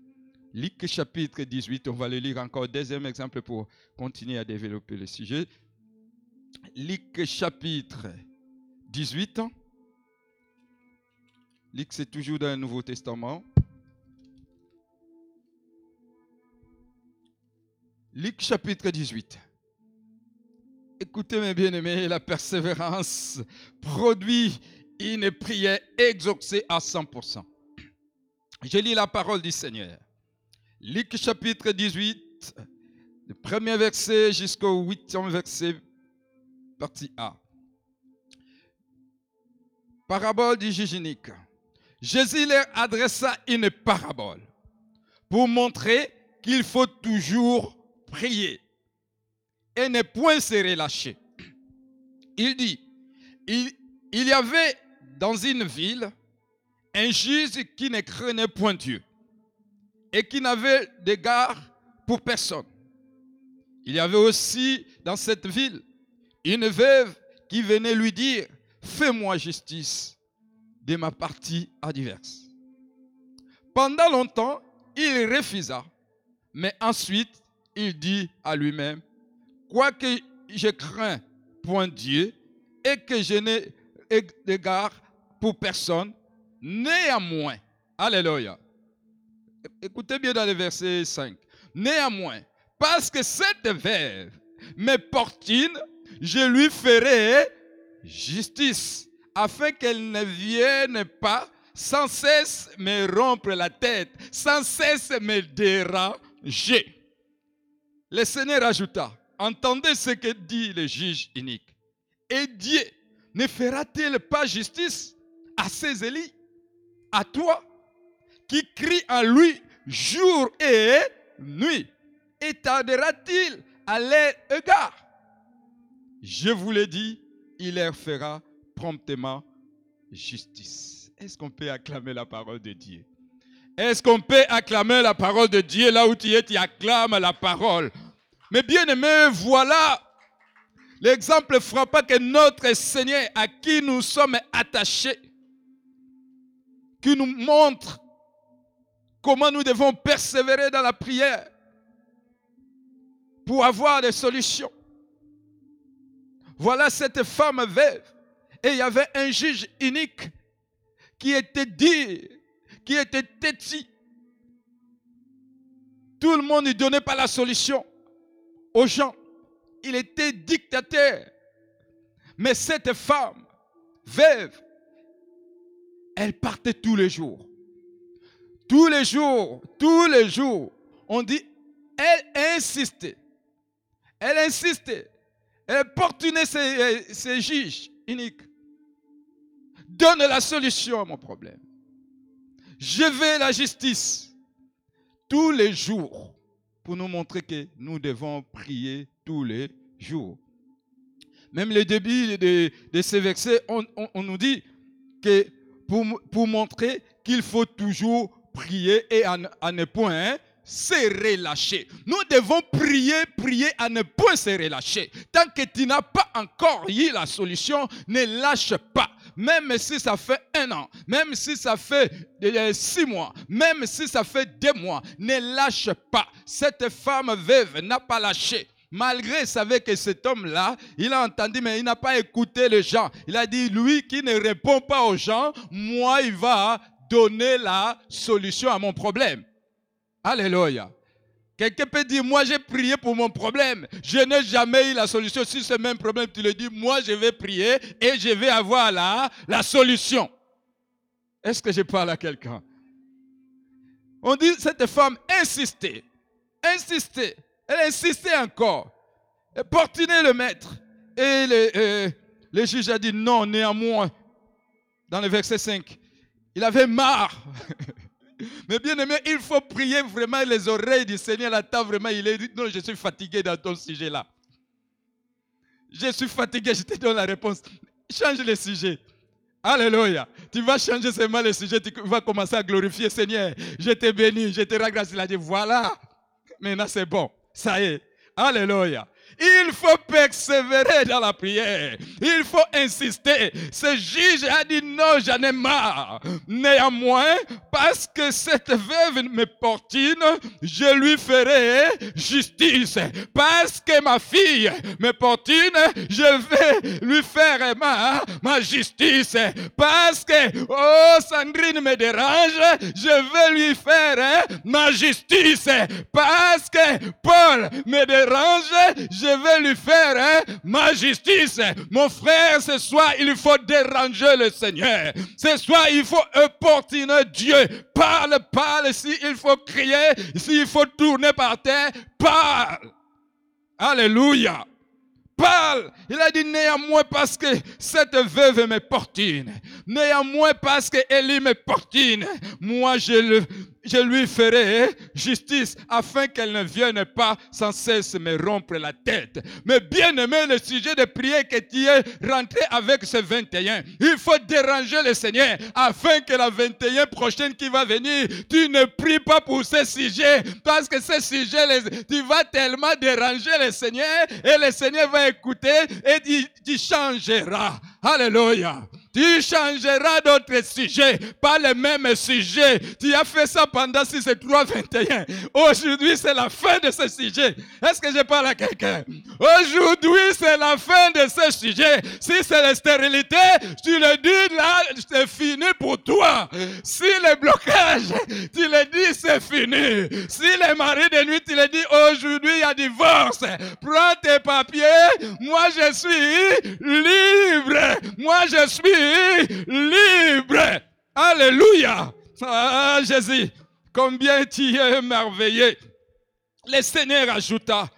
Luc chapitre 18, on va le lire encore. Deuxième exemple pour continuer à développer le sujet. Luc chapitre 18. Luc, c'est toujours dans le Nouveau Testament. Luc chapitre 18. Écoutez mes bien-aimés, la persévérance produit une prière exaucée à 100%. Je lis la parole du Seigneur. Luc chapitre 18, le premier verset jusqu'au huitième verset, partie A. Parabole du juge Jésus leur adressa une parabole pour montrer qu'il faut toujours et ne point se relâcher. Il dit, il, il y avait dans une ville un juge qui ne craignait point Dieu et qui n'avait d'égard pour personne. Il y avait aussi dans cette ville une veuve qui venait lui dire, fais-moi justice de ma partie adverse. Pendant longtemps, il refusa, mais ensuite, il dit à lui-même, quoique je crains point Dieu et que je n'ai d'égard pour personne, néanmoins, alléluia. Écoutez bien dans le verset 5. Néanmoins, parce que cette veuve me portine, je lui ferai justice, afin qu'elle ne vienne pas sans cesse me rompre la tête, sans cesse me déranger. Le Seigneur ajouta, entendez ce que dit le juge unique. Et Dieu ne fera-t-il pas justice à ses élits, à toi, qui crie en lui jour et nuit, et tardera-t-il à leur égard? Je vous l'ai dit, il leur fera promptement justice. Est-ce qu'on peut acclamer la parole de Dieu? Est-ce qu'on peut acclamer la parole de Dieu là où tu es, tu acclames la parole? Mais bien aimé, voilà l'exemple frappant que notre Seigneur, à qui nous sommes attachés, qui nous montre comment nous devons persévérer dans la prière pour avoir des solutions. Voilà cette femme veuve. Et il y avait un juge unique qui était dit, qui était têtu. Tout le monde ne donnait pas la solution aux gens. Il était dictateur. Mais cette femme veuve, elle partait tous les jours. Tous les jours, tous les jours, on dit, elle insistait. Elle insistait. Elle portunait ses, ses juges uniques. Donne la solution à mon problème. Je veux la justice. tous les jours pour nous montrer que nous devons prier tous les jours. Même le début de, ces versets, on, nous dit que pour, montrer qu'il faut toujours prier et à, ne- à ne point hein, se relâcher. Nous devons prier, prier à ne point se relâcher. Tant que tu n'as pas encore eu la solution, ne lâche pas. Même si ça fait un an, même si ça fait euh, six mois, même si ça fait deux mois, ne lâche pas. Cette femme veuve n'a pas lâché. Malgré, il savait que cet homme-là, il a entendu, mais il n'a pas écouté les gens. Il a dit, lui qui ne répond pas aux gens, moi, il va donner la solution à mon problème. Alléluia. Quelqu'un peut dire, moi j'ai prié pour mon problème. Je n'ai jamais eu la solution. Si le même problème, tu le dis, moi je vais prier et je vais avoir la, la solution. Est-ce que je parle à quelqu'un? On dit, cette femme insistait, insistait, elle insistait encore. Portinait le maître. Et le, euh, le juge a dit non, néanmoins, dans le verset 5, il avait marre. Mais bien aimé, il faut prier vraiment les oreilles du Seigneur. Table, vraiment, il est dit, non, je suis fatigué dans ton sujet là. Je suis fatigué, je te donne la réponse. Change le sujet. Alléluia. Tu vas changer seulement le sujet, tu vas commencer à glorifier Seigneur. Je te bénis, je te grâce. Il a dit, voilà, maintenant c'est bon. Ça y est. Alléluia. Il faut persévérer dans la prière. Il faut insister. Ce juge a dit non, j'en ai marre. Néanmoins, parce que cette veuve me portine, je lui ferai justice. Parce que ma fille me portine, je vais lui faire ma, ma justice. Parce que, oh, Sandrine me dérange, je vais lui faire ma justice. Parce que Paul me dérange, je vais lui faire hein, ma justice. Mon frère, ce soir, il faut déranger le Seigneur. Ce soir, il faut importuner Dieu. Parle, parle. S'il faut crier, s'il faut tourner par terre, parle. Alléluia. Parle. Il a dit néanmoins parce que cette veuve me portine. Néanmoins parce que Élie me portine. Moi, je, le, je lui ferai justice afin qu'elle ne vienne pas sans cesse me rompre la tête. Mais bien aimé, le sujet de prière que tu es rentré avec ce 21, il faut déranger le Seigneur afin que la 21 prochaine qui va venir, tu ne pries pas pour ce sujet parce que ce sujet, tu vas tellement déranger le Seigneur et le Seigneur va écouter et tu changeras. Alléluia. Tu changeras d'autres sujets, pas le même sujet. Tu as fait ça pendant 6 et 3, 21. Aujourd'hui, c'est la fin de ce sujet. Est-ce que je parle à quelqu'un? Aujourd'hui, c'est la fin de ce sujet. Si c'est la stérilité, tu le dis là, c'est fini pour toi. Si le blocage, tu le dis, c'est fini. Si les maris de nuit, tu le dis, aujourd'hui, il y a divorce. Prends tes papiers. Moi, je suis libre. Moi, je suis libre. Alléluia. Ah, Jésus, combien tu es merveilleux. Le Seigneur ajouta,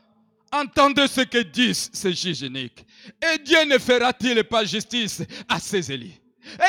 entendez ce que disent ces juges uniques. Et Dieu ne fera-t-il pas justice à ses élus?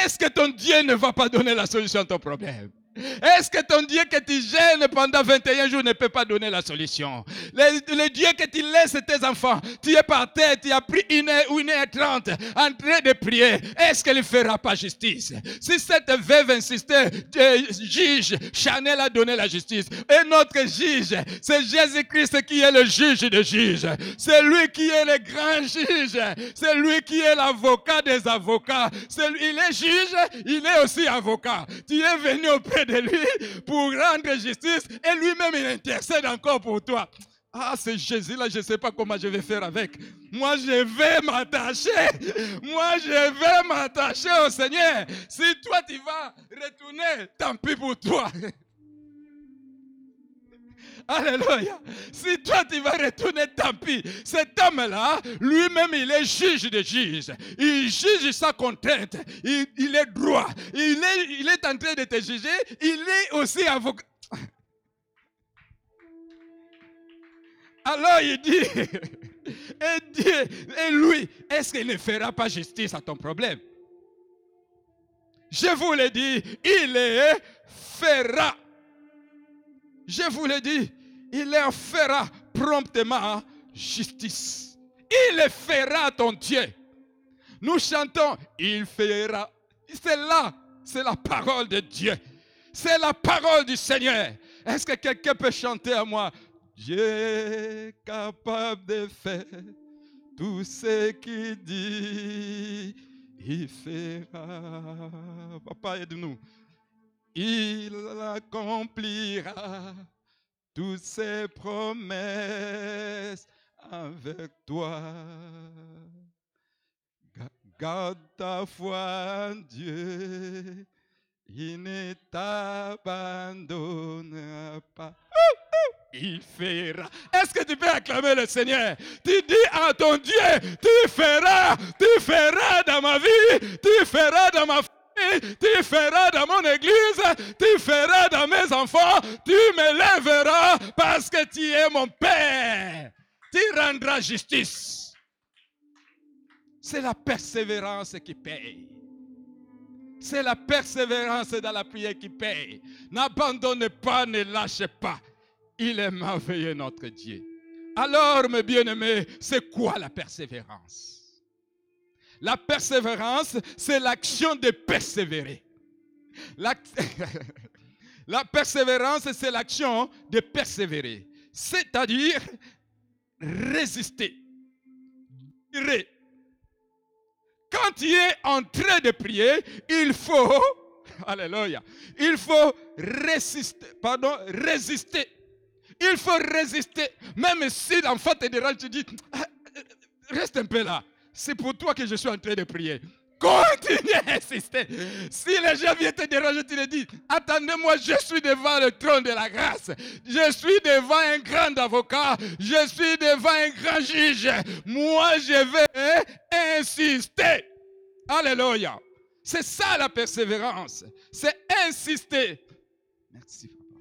Est-ce que ton Dieu ne va pas donner la solution à ton problème? Est-ce que ton Dieu que tu gênes pendant 21 jours ne peut pas donner la solution? Le, Dieu que tu laisses tes enfants, tu es par terre, tu as pris une heure ou une trente en train de prier, est-ce qu'elle ne fera pas justice? Si cette veuve insistait, euh, juge, Chanel a donné la justice. Et notre juge, c'est Jésus-Christ qui est le juge des juges. C'est lui qui est le grand juge. C'est lui qui est l'avocat des avocats. Il est juge, il est aussi avocat. Tu es venu auprès de lui pour rendre justice et lui-même il intercède encore pour toi. Ah, c'est Jésus-là, je ne sais pas comment je vais faire avec. Moi, je vais m'attacher. Moi, je vais m'attacher au Seigneur. Si toi, tu vas retourner, tant pis pour toi. Alléluia. Si toi tu vas retourner, tant pis. Cet homme-là, lui-même, il est juge de juges. Il juge sa contrainte. Il, est droit. Il est, en train de te juger. Il est aussi avocat. Alors il dit, et Dieu, lui, est-ce qu'il ne fera pas justice à ton problème? Je vous l'ai dit, il les fera. Je vous le dis, il leur fera promptement justice. Il le fera ton Dieu. Nous chantons, il fera. C'est là, c'est la parole de Dieu. C'est la parole du Seigneur. Est-ce que quelqu'un peut chanter à moi? Dieu est capable de faire tout ce qu'il dit, il fera. Papa, aide-nous. Il accomplira toutes ses promesses avec toi. Garde ta foi en Dieu, il ne t'abandonnera pas. Il fera. Est-ce que tu peux acclamer le Seigneur? Tu dis à ton Dieu, tu feras, tu feras dans ma vie, tu feras dans ma famille, tu feras dans mon église, tu feras dans mes enfants, tu me lèveras parce que tu es mon Père. Tu rendras justice. C'est la persévérance qui paye. C'est la persévérance dans la prière qui paye. N'abandonne pas, ne lâche pas. Il est merveilleux notre Dieu. Alors, mes bien-aimés, c'est quoi la persévérance? La persévérance, c'est l'action de persévérer. La, persévérance, c'est l'action de persévérer. C'est-à-dire résister. Quand tu es en train de prier, il faut, alléluia, il faut résister, pardon, résister. Il faut résister. Même si l'enfant tu dis, ah, reste un peu là. C'est pour toi que je suis en train de prier. Continue à insister. Si les gens viennent te déranger, tu leur dis, attendez-moi, je suis devant le trône de la grâce. Je suis devant un grand avocat. Je suis devant un grand juge. Moi, je vais insister. Alléluia. C'est ça la persévérance. C'est insister. Merci, papa.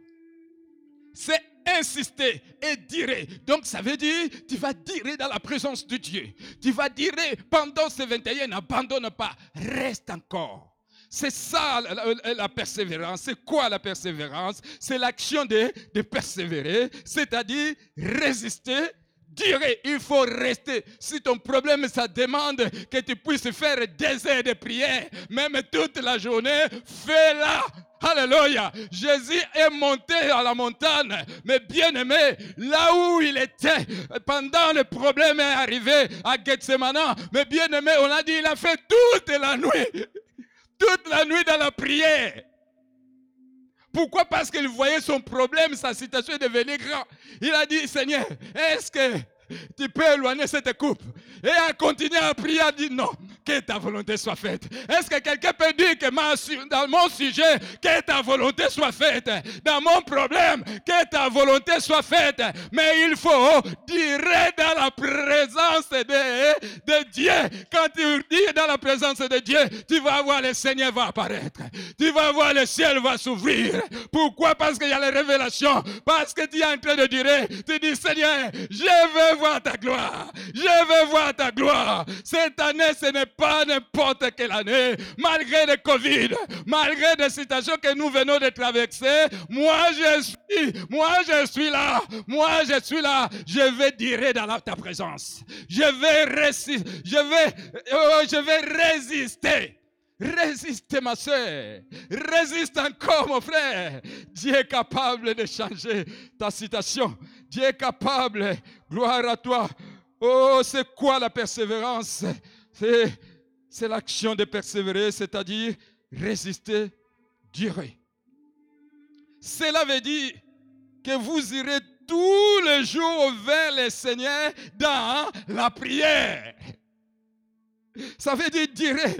C'est insister et dire. Donc ça veut dire, tu vas dire dans la présence de Dieu. Tu vas dire pendant ces 21, n'abandonne pas, reste encore. C'est ça la, persévérance. C'est quoi la persévérance? C'est l'action de, de persévérer, c'est-à-dire résister Dirait, il faut rester. Si ton problème, ça demande que tu puisses faire des heures de prière, même toute la journée, fais-la. Alléluia. Jésus est monté à la montagne. Mais bien aimé, là où il était, pendant le problème est arrivé à Gethsemane, mais bien aimé, on a dit, il a fait toute la nuit. Toute la nuit dans la prière. Pourquoi? Parce qu'il voyait son problème, sa situation est devenue grande. Il a dit, Seigneur, est-ce que tu peux éloigner cette coupe? Et à continuer à prier, à dire non, que ta volonté soit faite. Est-ce que quelqu'un peut dire que dans mon sujet, que ta volonté soit faite, dans mon problème, que ta volonté soit faite, mais il faut dire dans la présence de, Dieu. Quand tu dis dans la présence de Dieu, tu vas voir le Seigneur va apparaître. Tu vas voir le ciel va s'ouvrir. Pourquoi? Parce qu'il y a les révélations. Parce que tu es en train de dire, tu dis Seigneur, je veux voir ta gloire. Je veux voir ta gloire. Cette année, ce n'est pas n'importe quelle année. Malgré le Covid, malgré les situations que nous venons de traverser, moi je suis, moi je suis là. Moi je suis là. Je vais dire dans ta présence. Je vais résister. Je vais, oh, je vais résister. Résiste ma soeur. Résiste encore mon frère. Dieu est capable de changer ta situation. Dieu est capable. Gloire à toi. Oh, c'est quoi la persévérance? C'est l'action de persévérer, c'est-à-dire résister, durer. Cela veut dire que vous irez tous les jours vers le Seigneur dans la prière. Ça veut dire durer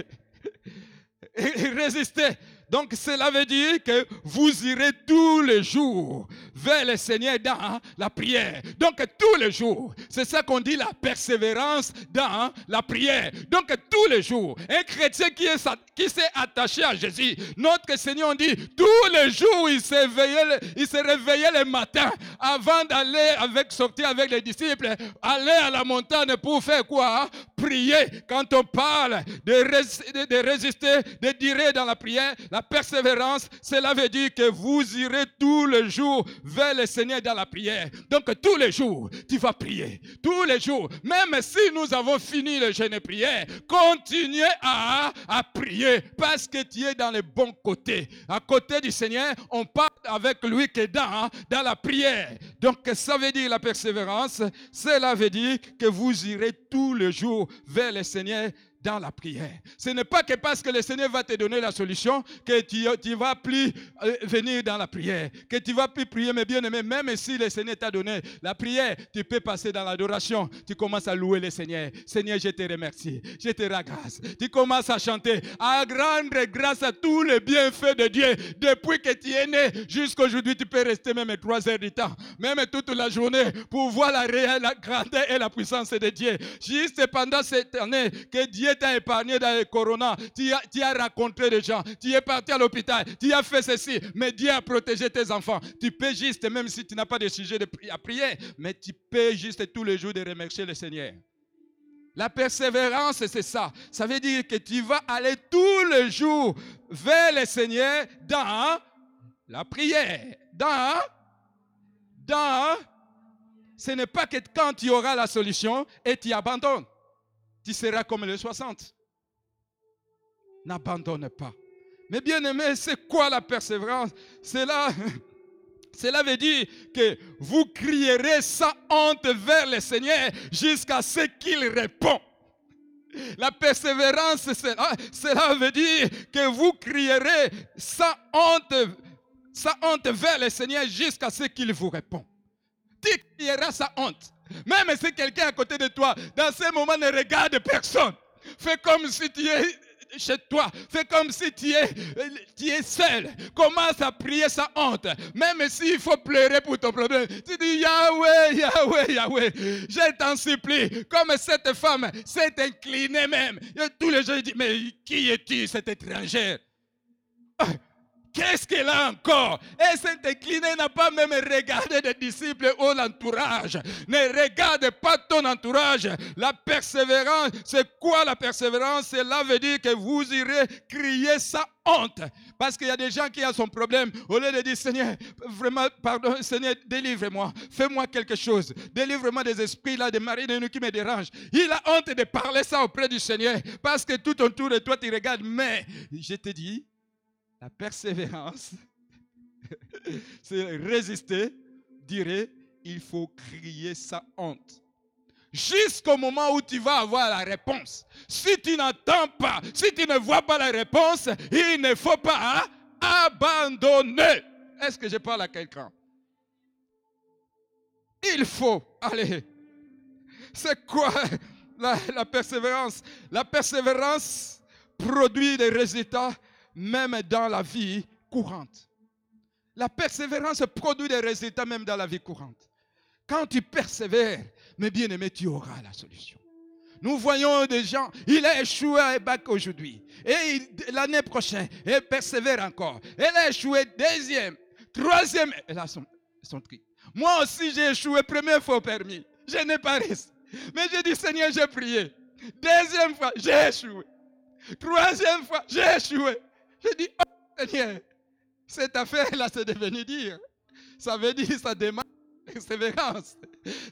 résister. Donc cela veut dire que vous irez tous les jours vers le Seigneur dans la prière. Donc tous les jours. C'est ça qu'on dit la persévérance dans la prière. Donc tous les jours. Un chrétien qui est qui s'est attaché à Jésus. Notre Seigneur dit tous les jours il s'est se réveillait le matin avant d'aller avec, sortir avec les disciples, aller à la montagne pour faire quoi? Prier. Quand on parle de, de, résister, de durer dans la prière, la persévérance, cela veut dire que vous irez tous les jours vers le Seigneur dans la prière. Donc tous les jours, tu vas prier. Tous les jours. Même si nous avons fini le jeûne prière, continuez à, prier parce que tu es dans le bon côté. À côté du Seigneur, on parle avec lui que dans, dans la prière. Donc ça veut dire la persévérance. Cela veut dire que vous irez tous les jours vers le Seigneur dans la prière. Ce n'est pas que parce que le Seigneur va te donner la solution que tu ne vas plus euh, venir dans la prière, que tu vas plus prier, mais bien aimé, même si le Seigneur t'a donné la prière, tu peux passer dans l'adoration. Tu commences à louer le Seigneur. Seigneur, je te remercie. Je te rends grâce. Tu commences à chanter, à rendre grâce à tous les bienfaits de Dieu. Depuis que tu es né jusqu'à aujourd'hui, tu peux rester même trois heures du temps, même toute la journée pour voir la réelle la grandeur et la puissance de Dieu. Juste pendant cette année que Dieu t'a épargné dans le corona. Tu as, tu as rencontré des gens. Tu es parti à l'hôpital. Tu as fait ceci. Mais Dieu a protégé tes enfants. Tu peux juste, même si tu n'as pas de sujet de à prier, mais tu peux juste tous les jours de remercier le Seigneur. La persévérance, c'est ça. Ça veut dire que tu vas aller tous les jours vers le Seigneur dans la prière. Dans, dans, ce n'est pas que quand tu auras la solution et tu abandonnes tu seras comme les 60. N'abandonne pas. Mais bien aimé, c'est quoi la persévérance? Cela, cela veut dire que vous crierez sans honte vers le Seigneur jusqu'à ce qu'il répond. La persévérance, cela, cela veut dire que vous crierez sans honte, sans honte vers le Seigneur jusqu'à ce qu'il vous répond. Tu crieras sans honte. Même si quelqu'un à côté de toi, dans ce moment, ne regarde personne. Fais comme si tu es chez toi. Fais comme si tu es, tu es seul. Commence à prier sans honte. Même s'il faut pleurer pour ton problème. Tu dis Yahweh, Yahweh, Yahweh. Je t'en supplie. Comme cette femme s'est inclinée même. Tous les gens disent, mais qui es-tu, cette étrangère? Qu'est-ce qu'elle a encore? Et cette incliné n'a pas même regardé des disciples ou l'entourage. Ne regarde pas ton entourage. La persévérance, c'est quoi la persévérance? Cela veut dire que vous irez crier sans honte. Parce qu'il y a des gens qui ont son problème. Au lieu de dire, Seigneur, vraiment, pardon, Seigneur, délivre-moi. Fais-moi quelque chose. Délivre-moi des esprits là, des maris de nous qui me dérangent. Il a honte de parler ça auprès du Seigneur. Parce que tout autour de toi, tu regardes. Mais, je te dis, la persévérance, c'est résister, dirait, il faut crier sa honte. Jusqu'au moment où tu vas avoir la réponse. Si tu n'entends pas, si tu ne vois pas la réponse, il ne faut pas abandonner. Est-ce que je parle à quelqu'un? Il faut, allez, c'est quoi la persévérance? La persévérance produit des résultats même dans la vie courante. La persévérance produit des résultats même dans la vie courante. Quand tu persévères, mais bien aimé, tu auras la solution. Nous voyons des gens, il a échoué à bac aujourd'hui. Et l'année prochaine, il persévère encore. Elle a échoué deuxième, troisième. Elle a son, son. Moi aussi, j'ai échoué première fois au permis. Je n'ai pas réussi. Mais j'ai dit, Seigneur, j'ai prié. Deuxième fois, j'ai échoué. Troisième fois, j'ai échoué. Je dis, oh Seigneur, cette affaire-là, c'est devenu dire. Ça veut dire, ça demande persévérance.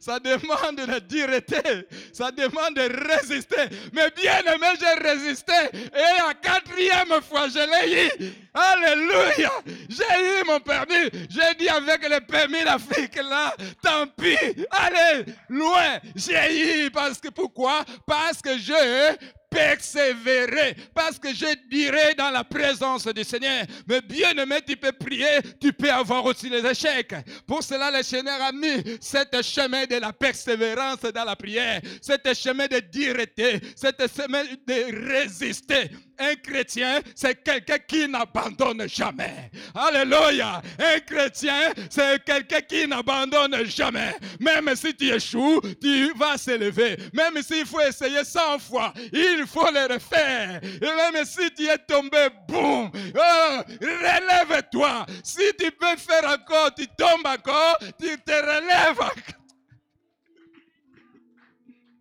Ça demande de dureté. Ça demande de résister. Mais bien aimé, j'ai résisté. Et à quatrième fois, je l'ai eu. Alléluia. J'ai eu mon permis. J'ai dit avec le permis d'Afrique là, tant pis. Allez, loin. J'ai eu. Parce que pourquoi? Parce que je persévérer parce que je dirai dans la présence du Seigneur. Mais bien aimé, tu peux prier, tu peux avoir aussi les échecs. Pour cela, le Seigneur a mis cet chemin de la persévérance dans la prière, cet chemin de dureté, cet chemin de résister. Un chrétien, c'est quelqu'un qui n'abandonne jamais. Alléluia. Un chrétien, c'est quelqu'un qui n'abandonne jamais. Même si tu échoues, tu vas s'élever. Même s'il faut essayer 100 fois, il faut le refaire. Et même si tu es tombé, boum, oh, relève-toi. Si tu peux faire encore, tu tombes encore, tu te relèves encore.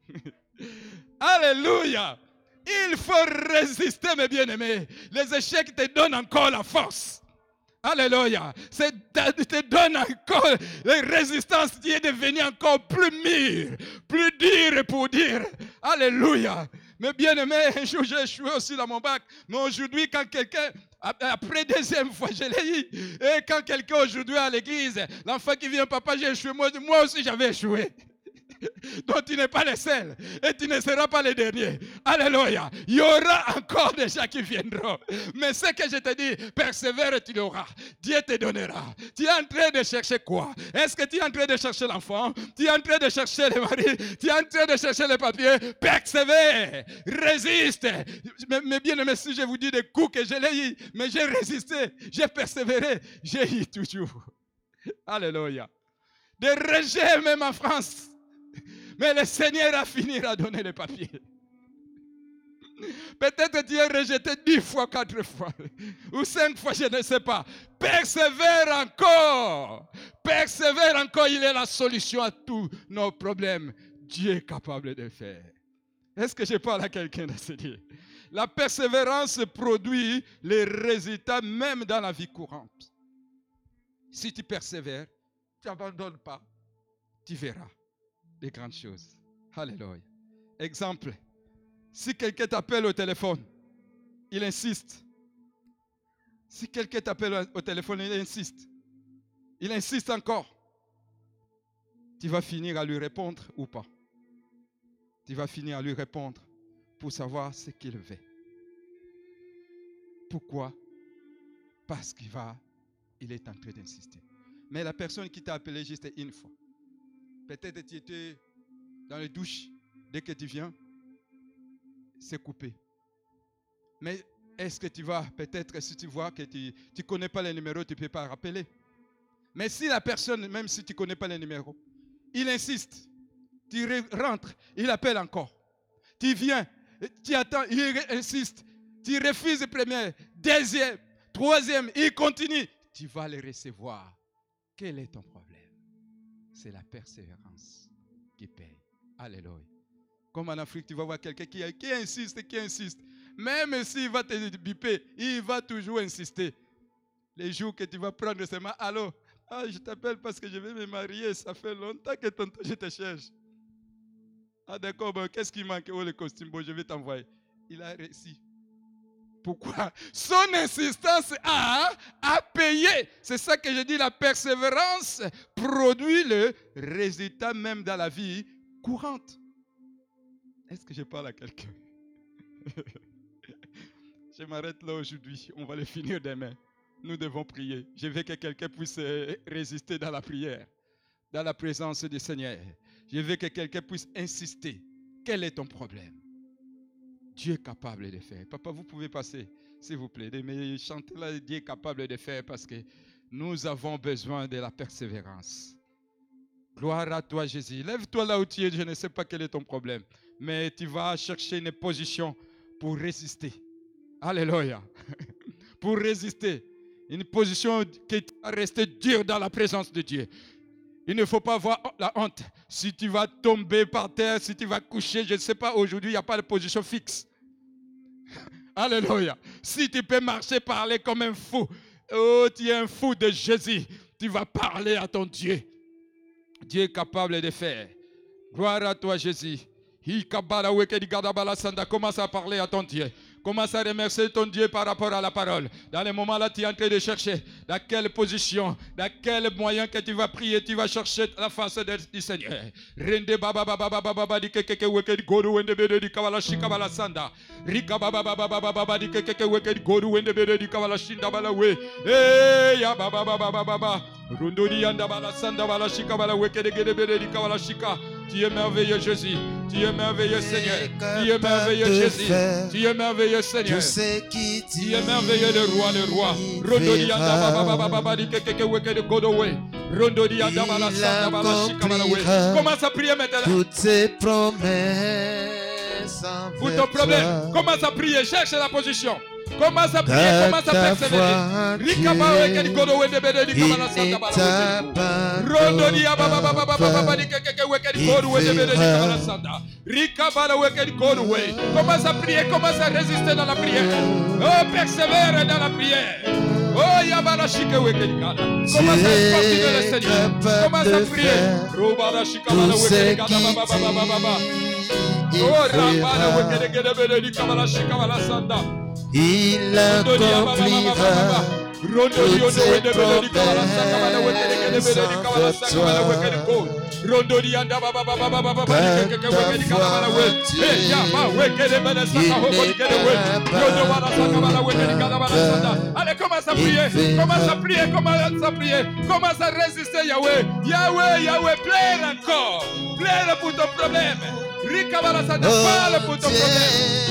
Alléluia. Il faut résister, mes bien-aimés. Les échecs te donnent encore la force. Alléluia. C'est te donne encore la résistance qui est devenue encore plus mûre, plus dure pour dire. Alléluia. Mais bien aimé, un jour j'ai échoué aussi dans mon bac. Mais aujourd'hui, quand quelqu'un, après deuxième fois, je l'ai. Et quand quelqu'un aujourd'hui à l'église, l'enfant qui vient, papa, j'ai échoué. Moi, moi aussi, j'avais échoué. Donc tu n'es pas le seul et tu ne seras pas le dernier. Alléluia. Il y aura encore des gens qui viendront. Mais ce que je te dis, persévère et tu l'auras. Dieu te donnera. Tu es en train de chercher quoi? Est-ce que tu es en train de chercher l'enfant? Tu es en train de chercher le mari? Tu es en train de chercher les papiers Persévère. Résiste. Mais, bien aimé, si je vous dis des coups que je l'ai eu, mais j'ai résisté, j'ai persévéré, j'ai eu toujours. Alléluia. Des rejets même en France. Mais le Seigneur a fini à donner les papiers. Peut-être tu es rejeté dix fois, quatre fois, ou cinq fois, je ne sais pas. Persévère encore. Persévère encore. Il est la solution à tous nos problèmes. Dieu est capable de faire. Est-ce que je parle à quelqu'un de ce dire La persévérance produit les résultats même dans la vie courante. Si tu persévères, tu n'abandonnes pas, tu verras des grandes choses. Alléluia. Exemple, si quelqu'un t'appelle au téléphone, il insiste. Si quelqu'un t'appelle au téléphone, il insiste. Il insiste encore. Tu vas finir à lui répondre ou pas? Tu vas finir à lui répondre pour savoir ce qu'il veut. Pourquoi? Parce qu'il va, il est en train d'insister. Mais la personne qui t'a appelé juste une fois, Peut-être tu étais dans les douches. Dès que tu viens, c'est coupé. Mais est-ce que tu vas, peut-être si tu vois que tu ne connais pas les numéros, tu ne peux pas rappeler. Mais si la personne, même si tu ne connais pas les numéros, il insiste, tu rentres, il appelle encore. Tu viens, tu attends, il insiste. Tu refuses premier, deuxième, troisième, il continue. Tu vas le recevoir. Quel est ton problème? C'est la persévérance qui paye. Alléluia. Comme en Afrique, tu vas voir quelqu'un qui, insiste, qui insiste. Même s'il va te biper, il va toujours insister. Les jours que tu vas prendre mains, allô, ah, je t'appelle parce que je vais me marier, ça fait longtemps que je te cherche. Ah d'accord, qu'est-ce qui manque? Oh, le costume, bon, je vais t'envoyer. Il a réussi. Pourquoi? Son insistance a, a payé. C'est ça que je dis, la persévérance produit le résultat même dans la vie courante. Est-ce que je parle à quelqu'un? Je m'arrête là aujourd'hui. On va le finir demain. Nous devons prier. Je veux que quelqu'un puisse résister dans la prière, dans la présence du Seigneur. Je veux que quelqu'un puisse insister. Quel est ton problème? Dieu est capable de faire. Papa, vous pouvez passer, s'il vous plaît. Mais chantez là, Dieu est capable de faire parce que nous avons besoin de la persévérance. Gloire à toi, Jésus. Lève-toi là où tu es. Je ne sais pas quel est ton problème. Mais tu vas chercher une position pour résister. Alléluia. pour résister. Une position qui va rester dure dans la présence de Dieu. Il ne faut pas avoir la honte. Si tu vas tomber par terre, si tu vas coucher, je ne sais pas, aujourd'hui, il n'y a pas de position fixe. Alléluia. Si tu peux marcher, parler comme un fou. Oh, tu es un fou de Jésus. Tu vas parler à ton Dieu. Dieu est capable de faire. Gloire à toi, Jésus. Commence à parler à ton Dieu. Commence à remercier ton Dieu par rapport à la parole. Dans les moments là, tu es en train de chercher dans quelle position, dans quel moyen que tu vas prier, tu vas chercher la face du Seigneur. Rende baba baba baba baba. Rika baba bede. Eh baba baba bala shika. Tu es merveilleux Jésus. Tu es merveilleux, Seigneur. Tu es merveilleux, Jésus. Tu es merveilleux, Seigneur. Tu es merveilleux, le roi, le roi. Commence à prier maintenant. Toutes ces promesses. Pour ton problème, commence à prier. Cherche la position. Commence à prier, commence à persévérer. Rikaba weke ni kodo wende bede ni kamala santa bala weke. Rondo ababa baba baba baba ni keke weke ni kodo wende bede santa. Rikaba la weke ni kodo we. Commence à prier, commence à résister dans la prière? Oh, persévère dans la prière. Oh, yabala shike weke. Commence à continuer le Seigneur? Commence à prier? Robala shika bala weke ni kada baba baba baba baba. Oh, rabala weke kede bede santa. Il accomplira toutes ses promesses en toi. Rondori anda baba baba baba baba we. Ya ba saka kele we. Saka. Allez commence à prier, commence à prier, commence à prier, commence à résister Yahweh. Yahweh, Yahweh, pleure encore, pleure pour ton problème. Rika bala sanda, parle pour ton problème.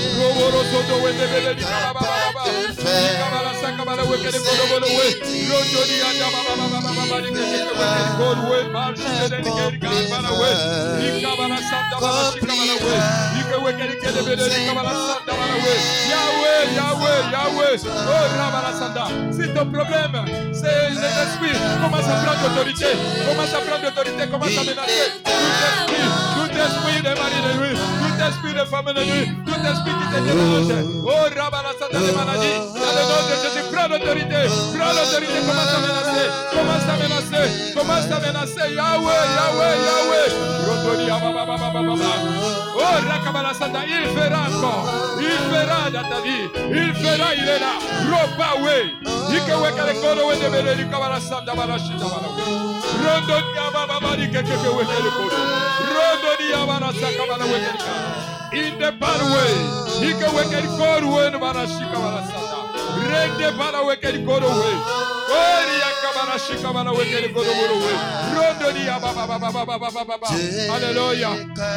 Yahweh, Yahweh, Yahweh. Oh. Si ton problème, c'est l'esprit, commence à prendre autorité. Commence à prendre autorité, commence à menacer. De mari de tout esprit de femme de nuit, tout esprit qui te dérange. Oh, Rabarasanda des maladies. Dans le nom de Jésus, prends l'autorité. Prends l'autorité, commence à menacer. Commence à menacer. Commence à menacer. Yahweh, Yahweh, Yahweh. Ababa, baba, baba, baba. Oh, Rakabala Sanda, il fera encore. Il fera dans ta vie. Il fera, il est là. Robawe. Ikewe kale kono wende bele ni kabala sanda bala shita bala. Rondo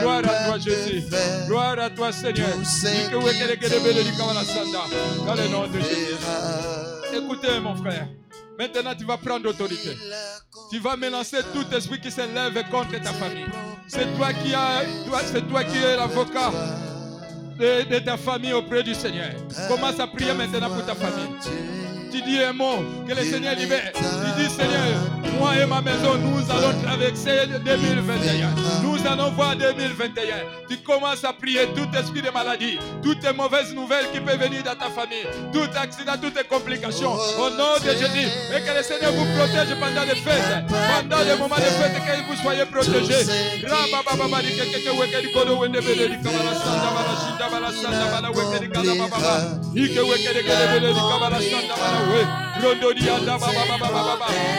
Gloire à toi Jésus. Gloire à toi Seigneur. Écoutez mon frère. Maintenant tu vas prendre autorité. Tu vas menacer tout esprit qui s'élève contre ta famille. C'est toi qui c'est toi qui es l'avocat de, de ta famille auprès du Seigneur. Commence à prier maintenant pour ta famille. Tu dis un mot, que le Seigneur libère. Tu dis Seigneur, moi et ma maison, nous allons traverser 2021. Nous allons voir 2021. Tu commences à prier tout esprit de maladie, toutes les mauvaises nouvelles qui peuvent venir dans ta famille, tout accident, toutes les complications. Au nom de Jésus, et que le Seigneur vous protège pendant les fêtes, pendant les moments de fête, que vous soyez protégés.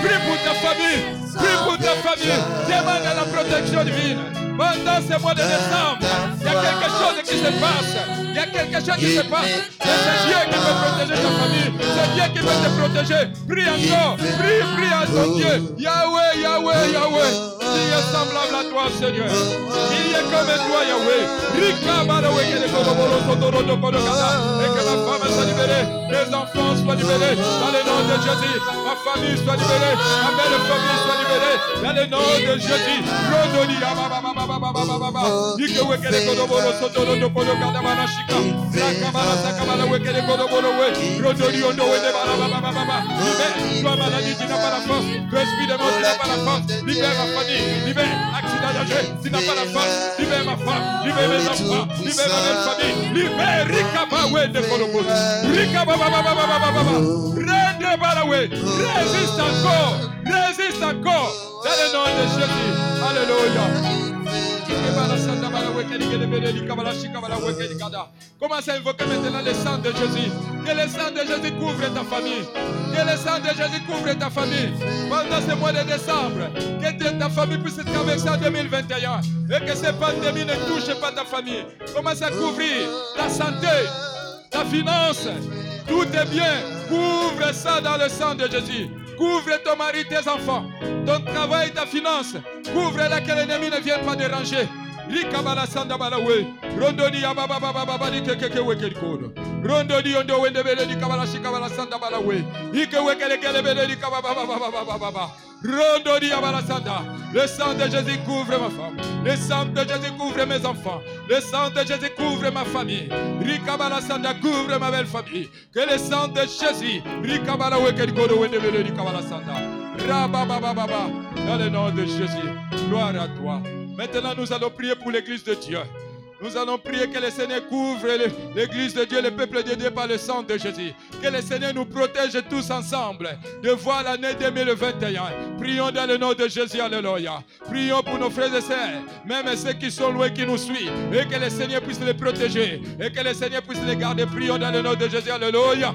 Prie pour ta famille, prie pour ta famille, demande la protection divine. Pendant ce mois de décembre, il y a quelque chose qui se passe. Il y a quelque chose qui se passe. C'est Dieu qui peut protéger ta famille. C'est Dieu qui peut te protéger. Prie encore. Prie, prie à ton Dieu. Yahweh, Yahweh, Yahweh. Qui est semblable à toi, Seigneur. Qui est comme toi, Yahweh. Et que la femme soit libérée. Les enfants soient libérés. Dans le nom de Jésus. Ma famille soit libérée. Ma belle famille soit libérée. Dans le nom de Jésus. Rodoni. Libère, toi maladie, tu n'as pas la force. Toi esprit de mort, tu n'as pas. Libère accident dangereux, tu n'as pas la. Libère ma femme. Libère mes enfants. Libère ma belle famille. Libère de. Rende balawe. Résiste encore. Résiste encore. Dans le nom de Jésus. Alléluia. Commence à invoquer maintenant le sang de Jésus. Que le sang de Jésus couvre ta famille. Que le sang de Jésus couvre ta famille. Pendant ce mois de décembre, que ta famille puisse traverser en 2021. Et que cette pandémie ne touche pas ta famille. Commence à couvrir ta santé, ta finance. Tout est bien. Couvre ça dans le sang de Jésus. Couvre ton mari, tes enfants, ton travail, ta finance. Couvre-la que l'ennemi ne vienne pas déranger. Rikabala sanda bala we. Rondo di ababa baba baba di keke ke weke di kodo. Rondo di ondo wende bele di kabala shikabala sanda bala we. Ike weke le kele bele di kababa baba baba baba baba. Le sang de Jésus couvre ma femme. Le sang de Jésus couvre mes enfants. Le sang de Jésus couvre ma famille. Rikabala sanda couvre ma belle famille. Que le sang de Jésus. Dans le nom de Jésus. Gloire à toi. Maintenant, nous allons prier pour l'église de Dieu. Nous allons prier que le Seigneur couvre l'église de Dieu, le peuple de Dieu par le sang de Jésus. Que le Seigneur nous protège tous ensemble de voir l'année 2021. Prions dans le nom de Jésus, Alléluia. Prions pour nos frères et sœurs, même ceux qui sont loin, qui nous suivent. Et que le Seigneur puisse les protéger. Et que le Seigneur puisse les garder. Prions dans le nom de Jésus, Alléluia.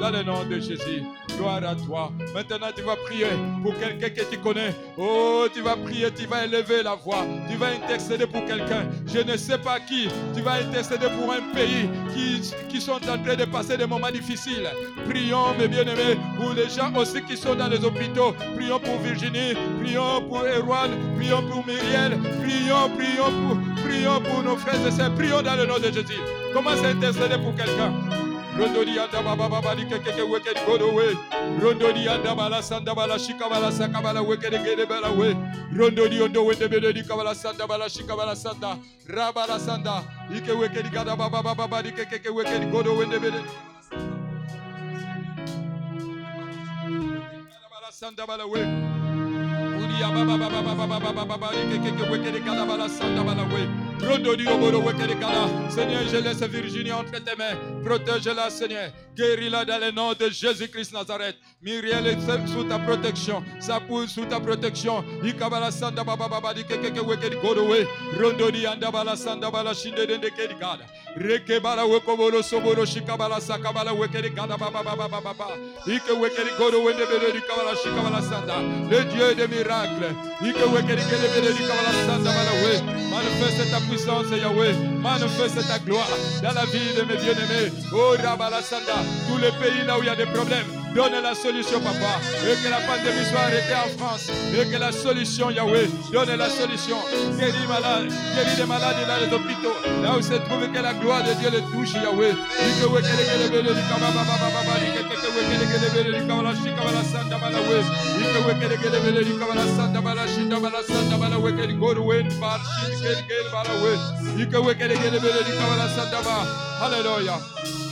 Dans le nom de Jésus, gloire à toi. Maintenant, tu vas prier pour quelqu'un que tu connais. Oh, tu vas prier, tu vas élever la voix. Tu vas intercéder pour quelqu'un. Je ne sais pas qui. Tu vas intercéder pour un pays qui, qui sont en train de passer des moments difficiles. Prions, mes bien-aimés, pour les gens aussi qui sont dans les hôpitaux. Prions pour Virginie. Prions pour Erwan. Prions pour Myriel. Prions, prions pour, prions pour nos frères et sœurs. Prions dans le nom de Jésus. Commence à intercéder pour quelqu'un. Rondoni anda baba baba di keke ke weke di kodo we. Rondoni anda bala sanda bala shika bala saka bala de gede bala we. Rondoni ondo wende bede di kabala sanda bala shika bala sanda. Rabala sanda. Ike weke di gada baba baba baba di keke ke weke di kodo wende bede. Bala sanda bala we. Udia baba baba baba baba baba baba di keke ke weke di gada bala sanda bala we. Seigneur, je laisse Virginie entre tes mains. Protège-la, Seigneur. Guéris-la dans le nom de Jésus-Christ Nazareth. Myriel est sous ta protection. Sa poule sous ta protection. Ikabala sanda baba baba di keke ke weke di kodo we. Rondo di anda bala sanda bala shinde dende ke gada. Reke bala weko bolo soboro shikabala sakabala weke di gada baba baba baba baba. Ike weke di kodo wende bede di kabala shikabala sanda. Le Dieu des miracles. Ike weke di kele bede di kabala sanda bala we. Manifeste ta puissance, Yahweh. Manifeste ta gloire dans la vie de mes bien-aimés. Oh, Rabala Sanda, tous les pays là où il y a des problèmes, donne la solution, papa. Et que la pandémie soit arrêtée en France. Et que la solution, Yahweh, donne la solution. Guéris malade, guéris les malades dans les hôpitaux. Là où se trouve que la gloire de Dieu les touche, Yahweh.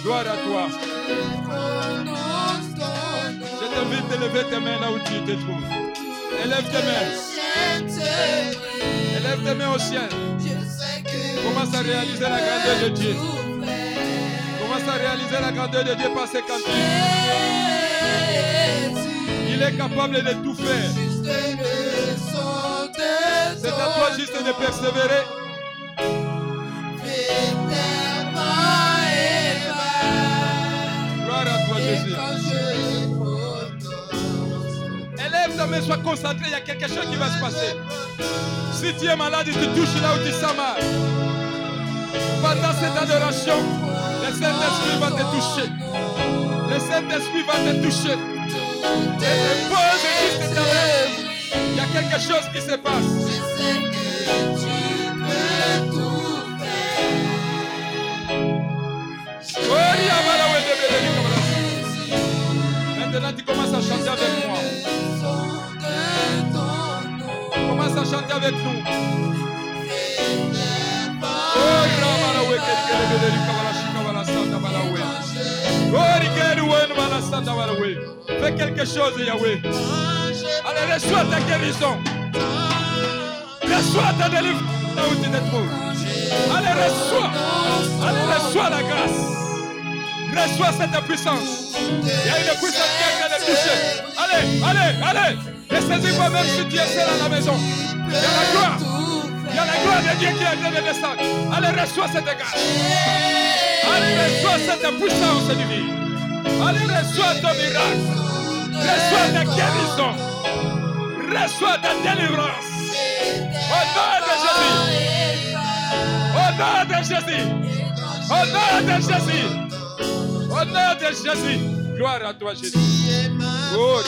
Gloire à toi. Je t'invite à lever tes mains là où tu te trouves. Élève tes mains. Élève tes mains au ciel. Commence à réaliser la grandeur de Dieu. Commence à réaliser la grandeur de Dieu par ses cantiques. Il est capable de tout faire. C'est à toi juste de persévérer. Jésus. Élève ta main, sois concentré, il y a quelque chose qui va se passer. Si tu es malade, il te touche là où tu sens mal. Pendant cette adoration, le Saint-Esprit va te toucher. Le Saint-Esprit va te toucher. Il y a quelque chose qui se passe. Maintenant, tu commences à chanter avec moi. Commence à chanter avec nous. Oh. Oh. Fais quelque chose, Yahweh. Allez, reçois ta guérison. Reçois ta délivrance là où tu te trouves. Allez, reçois. Allez, reçois la grâce. Reçois cette puissance. Il y a une puissance qui train de toucher. Allez, allez, allez. Ne saisis pas même si tu es seul à la maison. Il y a la gloire. Il y a la gloire de Dieu qui est en train de descendre. Allez, reçois cette grâce. Allez, reçois cette puissance divine. Allez, reçois ton miracle. Reçois ta guérison. Reçois ta délivrance. Au nom de Jésus. Au nom de Jésus. Au nom de Jésus. Au nom de Jésus. Gloire à toi, Jésus. Oh,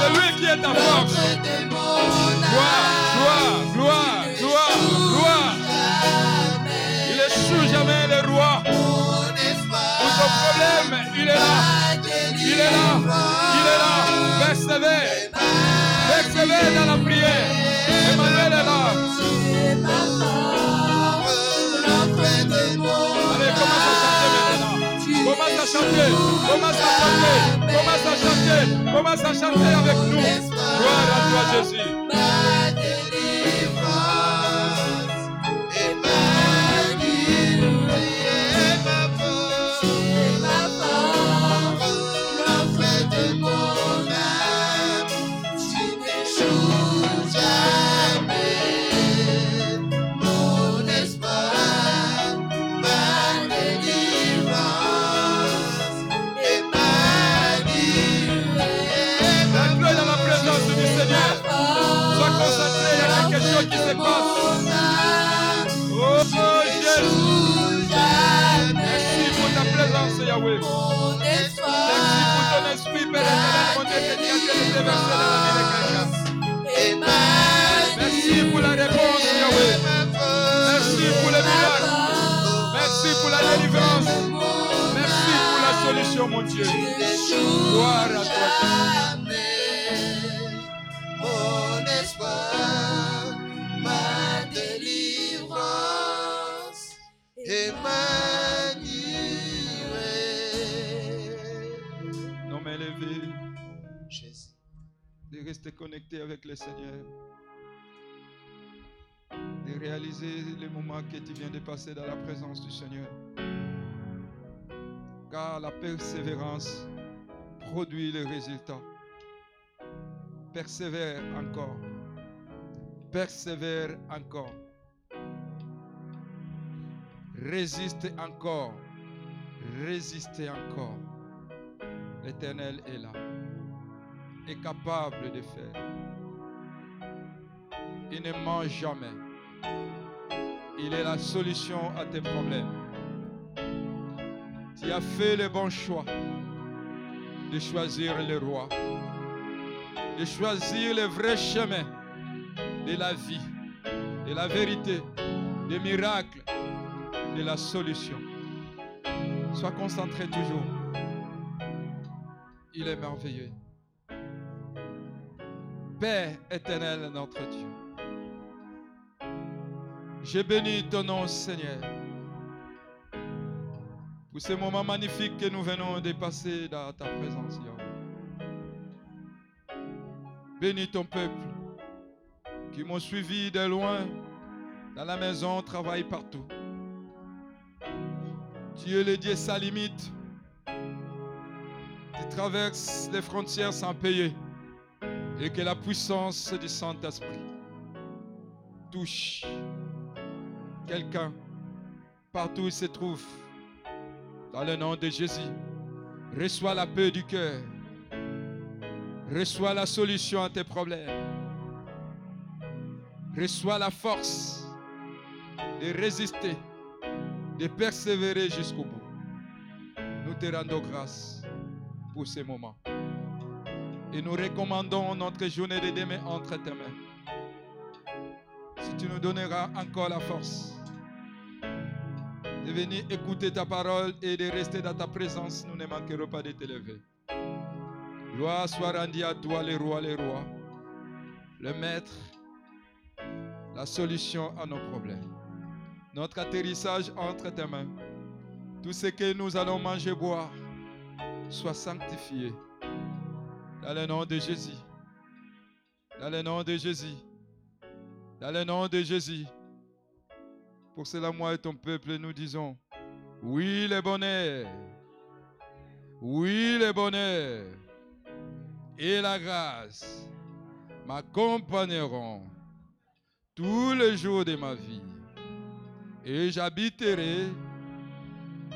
C'est lui qui est ta force. Gloire, gloire, gloire, gloire, gloire. Il échoue jamais le roi. Pour ton problème, il est là. Il est là. Il est là. Persévère. Persévère dans la prière. Emmanuel est là. Allez, commence à chanter maintenant. Commence à chanter. Commence à chanter. Commence à chanter. Commence à chanter avec nous. Gloire à toi, Jésus. Merci pour la réponse, Yahweh. Merci pour le miracle. Merci pour la délivrance. Merci pour la solution, mon Dieu. Gloire à toi. De rester connecté avec le Seigneur. De réaliser les moments que tu viens de passer dans la présence du Seigneur. Car la persévérance produit le résultat. Persévère encore. Persévère encore. Résiste encore. Résistez encore. L'Éternel est là. Est capable de faire. Il ne ment jamais. Il est la solution à tes problèmes. Tu as fait le bon choix de choisir le roi, de choisir le vrai chemin de la vie, de la vérité, des miracles, de la solution. Sois concentré toujours. Il est merveilleux. Père éternel, notre Dieu. Je bénis ton nom, Seigneur, pour ce moment magnifique que nous venons de passer dans ta présence, Yahweh. Bénis ton peuple qui m'ont suivi de loin, dans la maison, au travail, partout. Tu es le Dieu sans limite. Tu traverses les frontières sans payer. Et que la puissance du Saint-Esprit touche quelqu'un partout où il se trouve. Dans le nom de Jésus, reçois la paix du cœur. Reçois la solution à tes problèmes. Reçois la force de résister, de persévérer jusqu'au bout. Nous te rendons grâce pour ces moments. Et nous recommandons notre journée de demain entre tes mains. Si tu nous donneras encore la force de venir écouter ta parole et de rester dans ta présence, nous ne manquerons pas de t'élever. Gloire soit rendue à toi, les rois, les rois, le maître, la solution à nos problèmes. Notre atterrissage entre tes mains. Tout ce que nous allons manger, boire, soit sanctifié. Dans le nom de Jésus. Dans le nom de Jésus. Dans le nom de Jésus. Pour cela, moi et ton peuple, nous disons, oui le bonheur. Oui le bonheur. et la grâce m'accompagneront tous les jours de ma vie. Et j'habiterai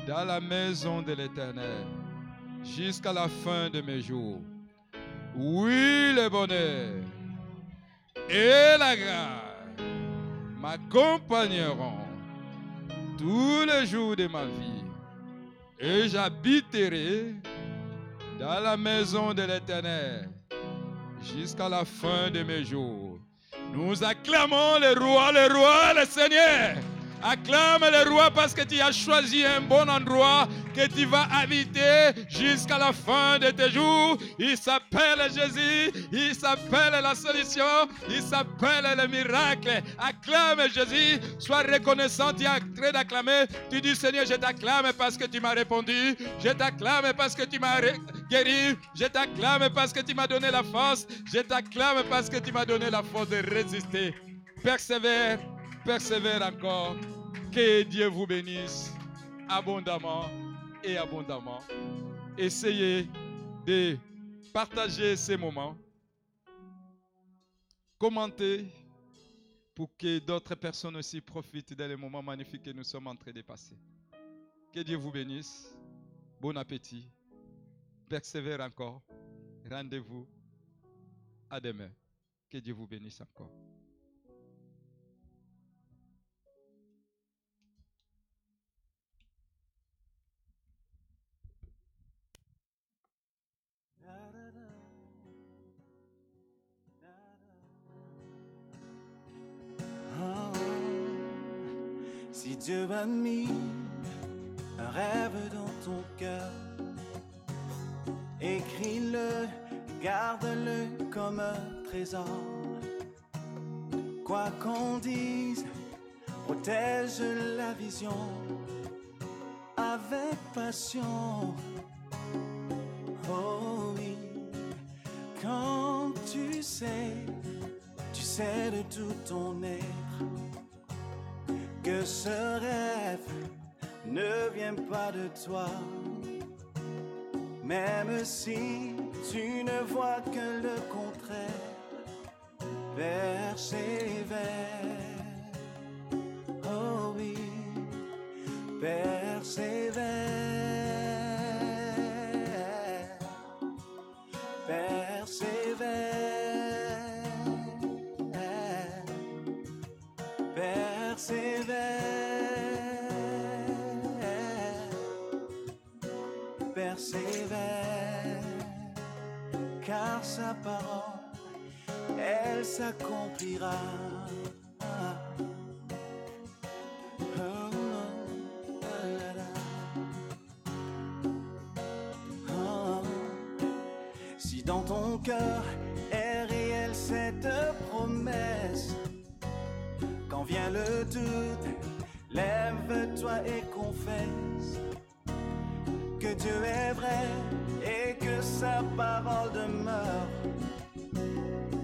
dans la maison de l'Éternel jusqu'à la fin de mes jours. Oui, le bonheur et la grâce m'accompagneront tous les jours de ma vie. Et j'habiterai dans la maison de l'Éternel jusqu'à la fin de mes jours. Nous acclamons le roi, le roi, le Seigneur. Acclame le roi parce que tu as choisi un bon endroit que tu vas habiter jusqu'à la fin de tes jours. Il s'appelle Jésus, il s'appelle la solution, il s'appelle le miracle. Acclame Jésus, sois reconnaissant, tu en train d'acclamer. Tu dis Seigneur, je t'acclame parce que tu m'as répondu, je t'acclame parce que tu m'as guéri, je t'acclame parce que tu m'as donné la force, je t'acclame parce que tu m'as donné la force de résister. Persévère, persévère encore. Que Dieu vous bénisse abondamment et abondamment. Essayez de partager ces moments. Commentez pour que d'autres personnes aussi profitent des moments magnifiques que nous sommes en train de passer. Que Dieu vous bénisse. Bon appétit. Persévère encore. Rendez-vous à demain. Que Dieu vous bénisse encore. Si Dieu a mis un rêve dans ton cœur, écris-le, garde-le comme un trésor. Quoi qu'on dise, protège la vision avec passion. Oh oui, quand tu sais, tu sais de tout ton être que ce rêve ne vient pas de toi. Même si tu ne vois que le contraire, persévère. Oh oui, persévère. Parole, elle s'accomplira. Si dans ton cœur est réelle cette promesse, quand vient le doute, lève-toi et confesse que Dieu est vrai et sa parole demeure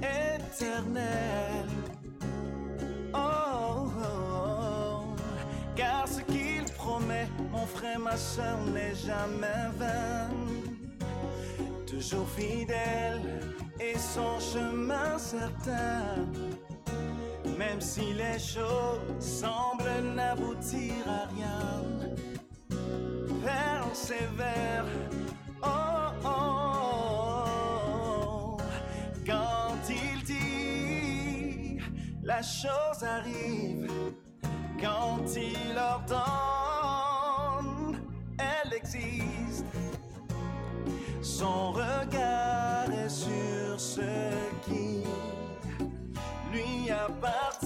éternelle. Oh, oh, oh. car ce qu'il promet, mon frère, ma soeur, n'est jamais vain toujours fidèle et son chemin certain. Même si les choses semblent n'aboutir à rien, persévère. Chose arrive. Quand il ordonne, elle existe. Son regard est sur ce qui lui appartient.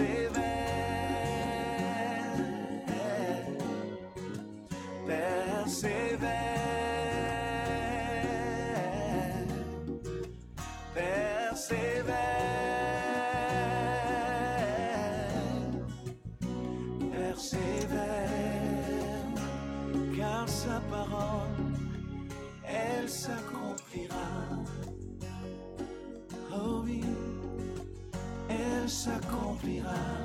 Persévère, Oh oui, elle s'accomplira.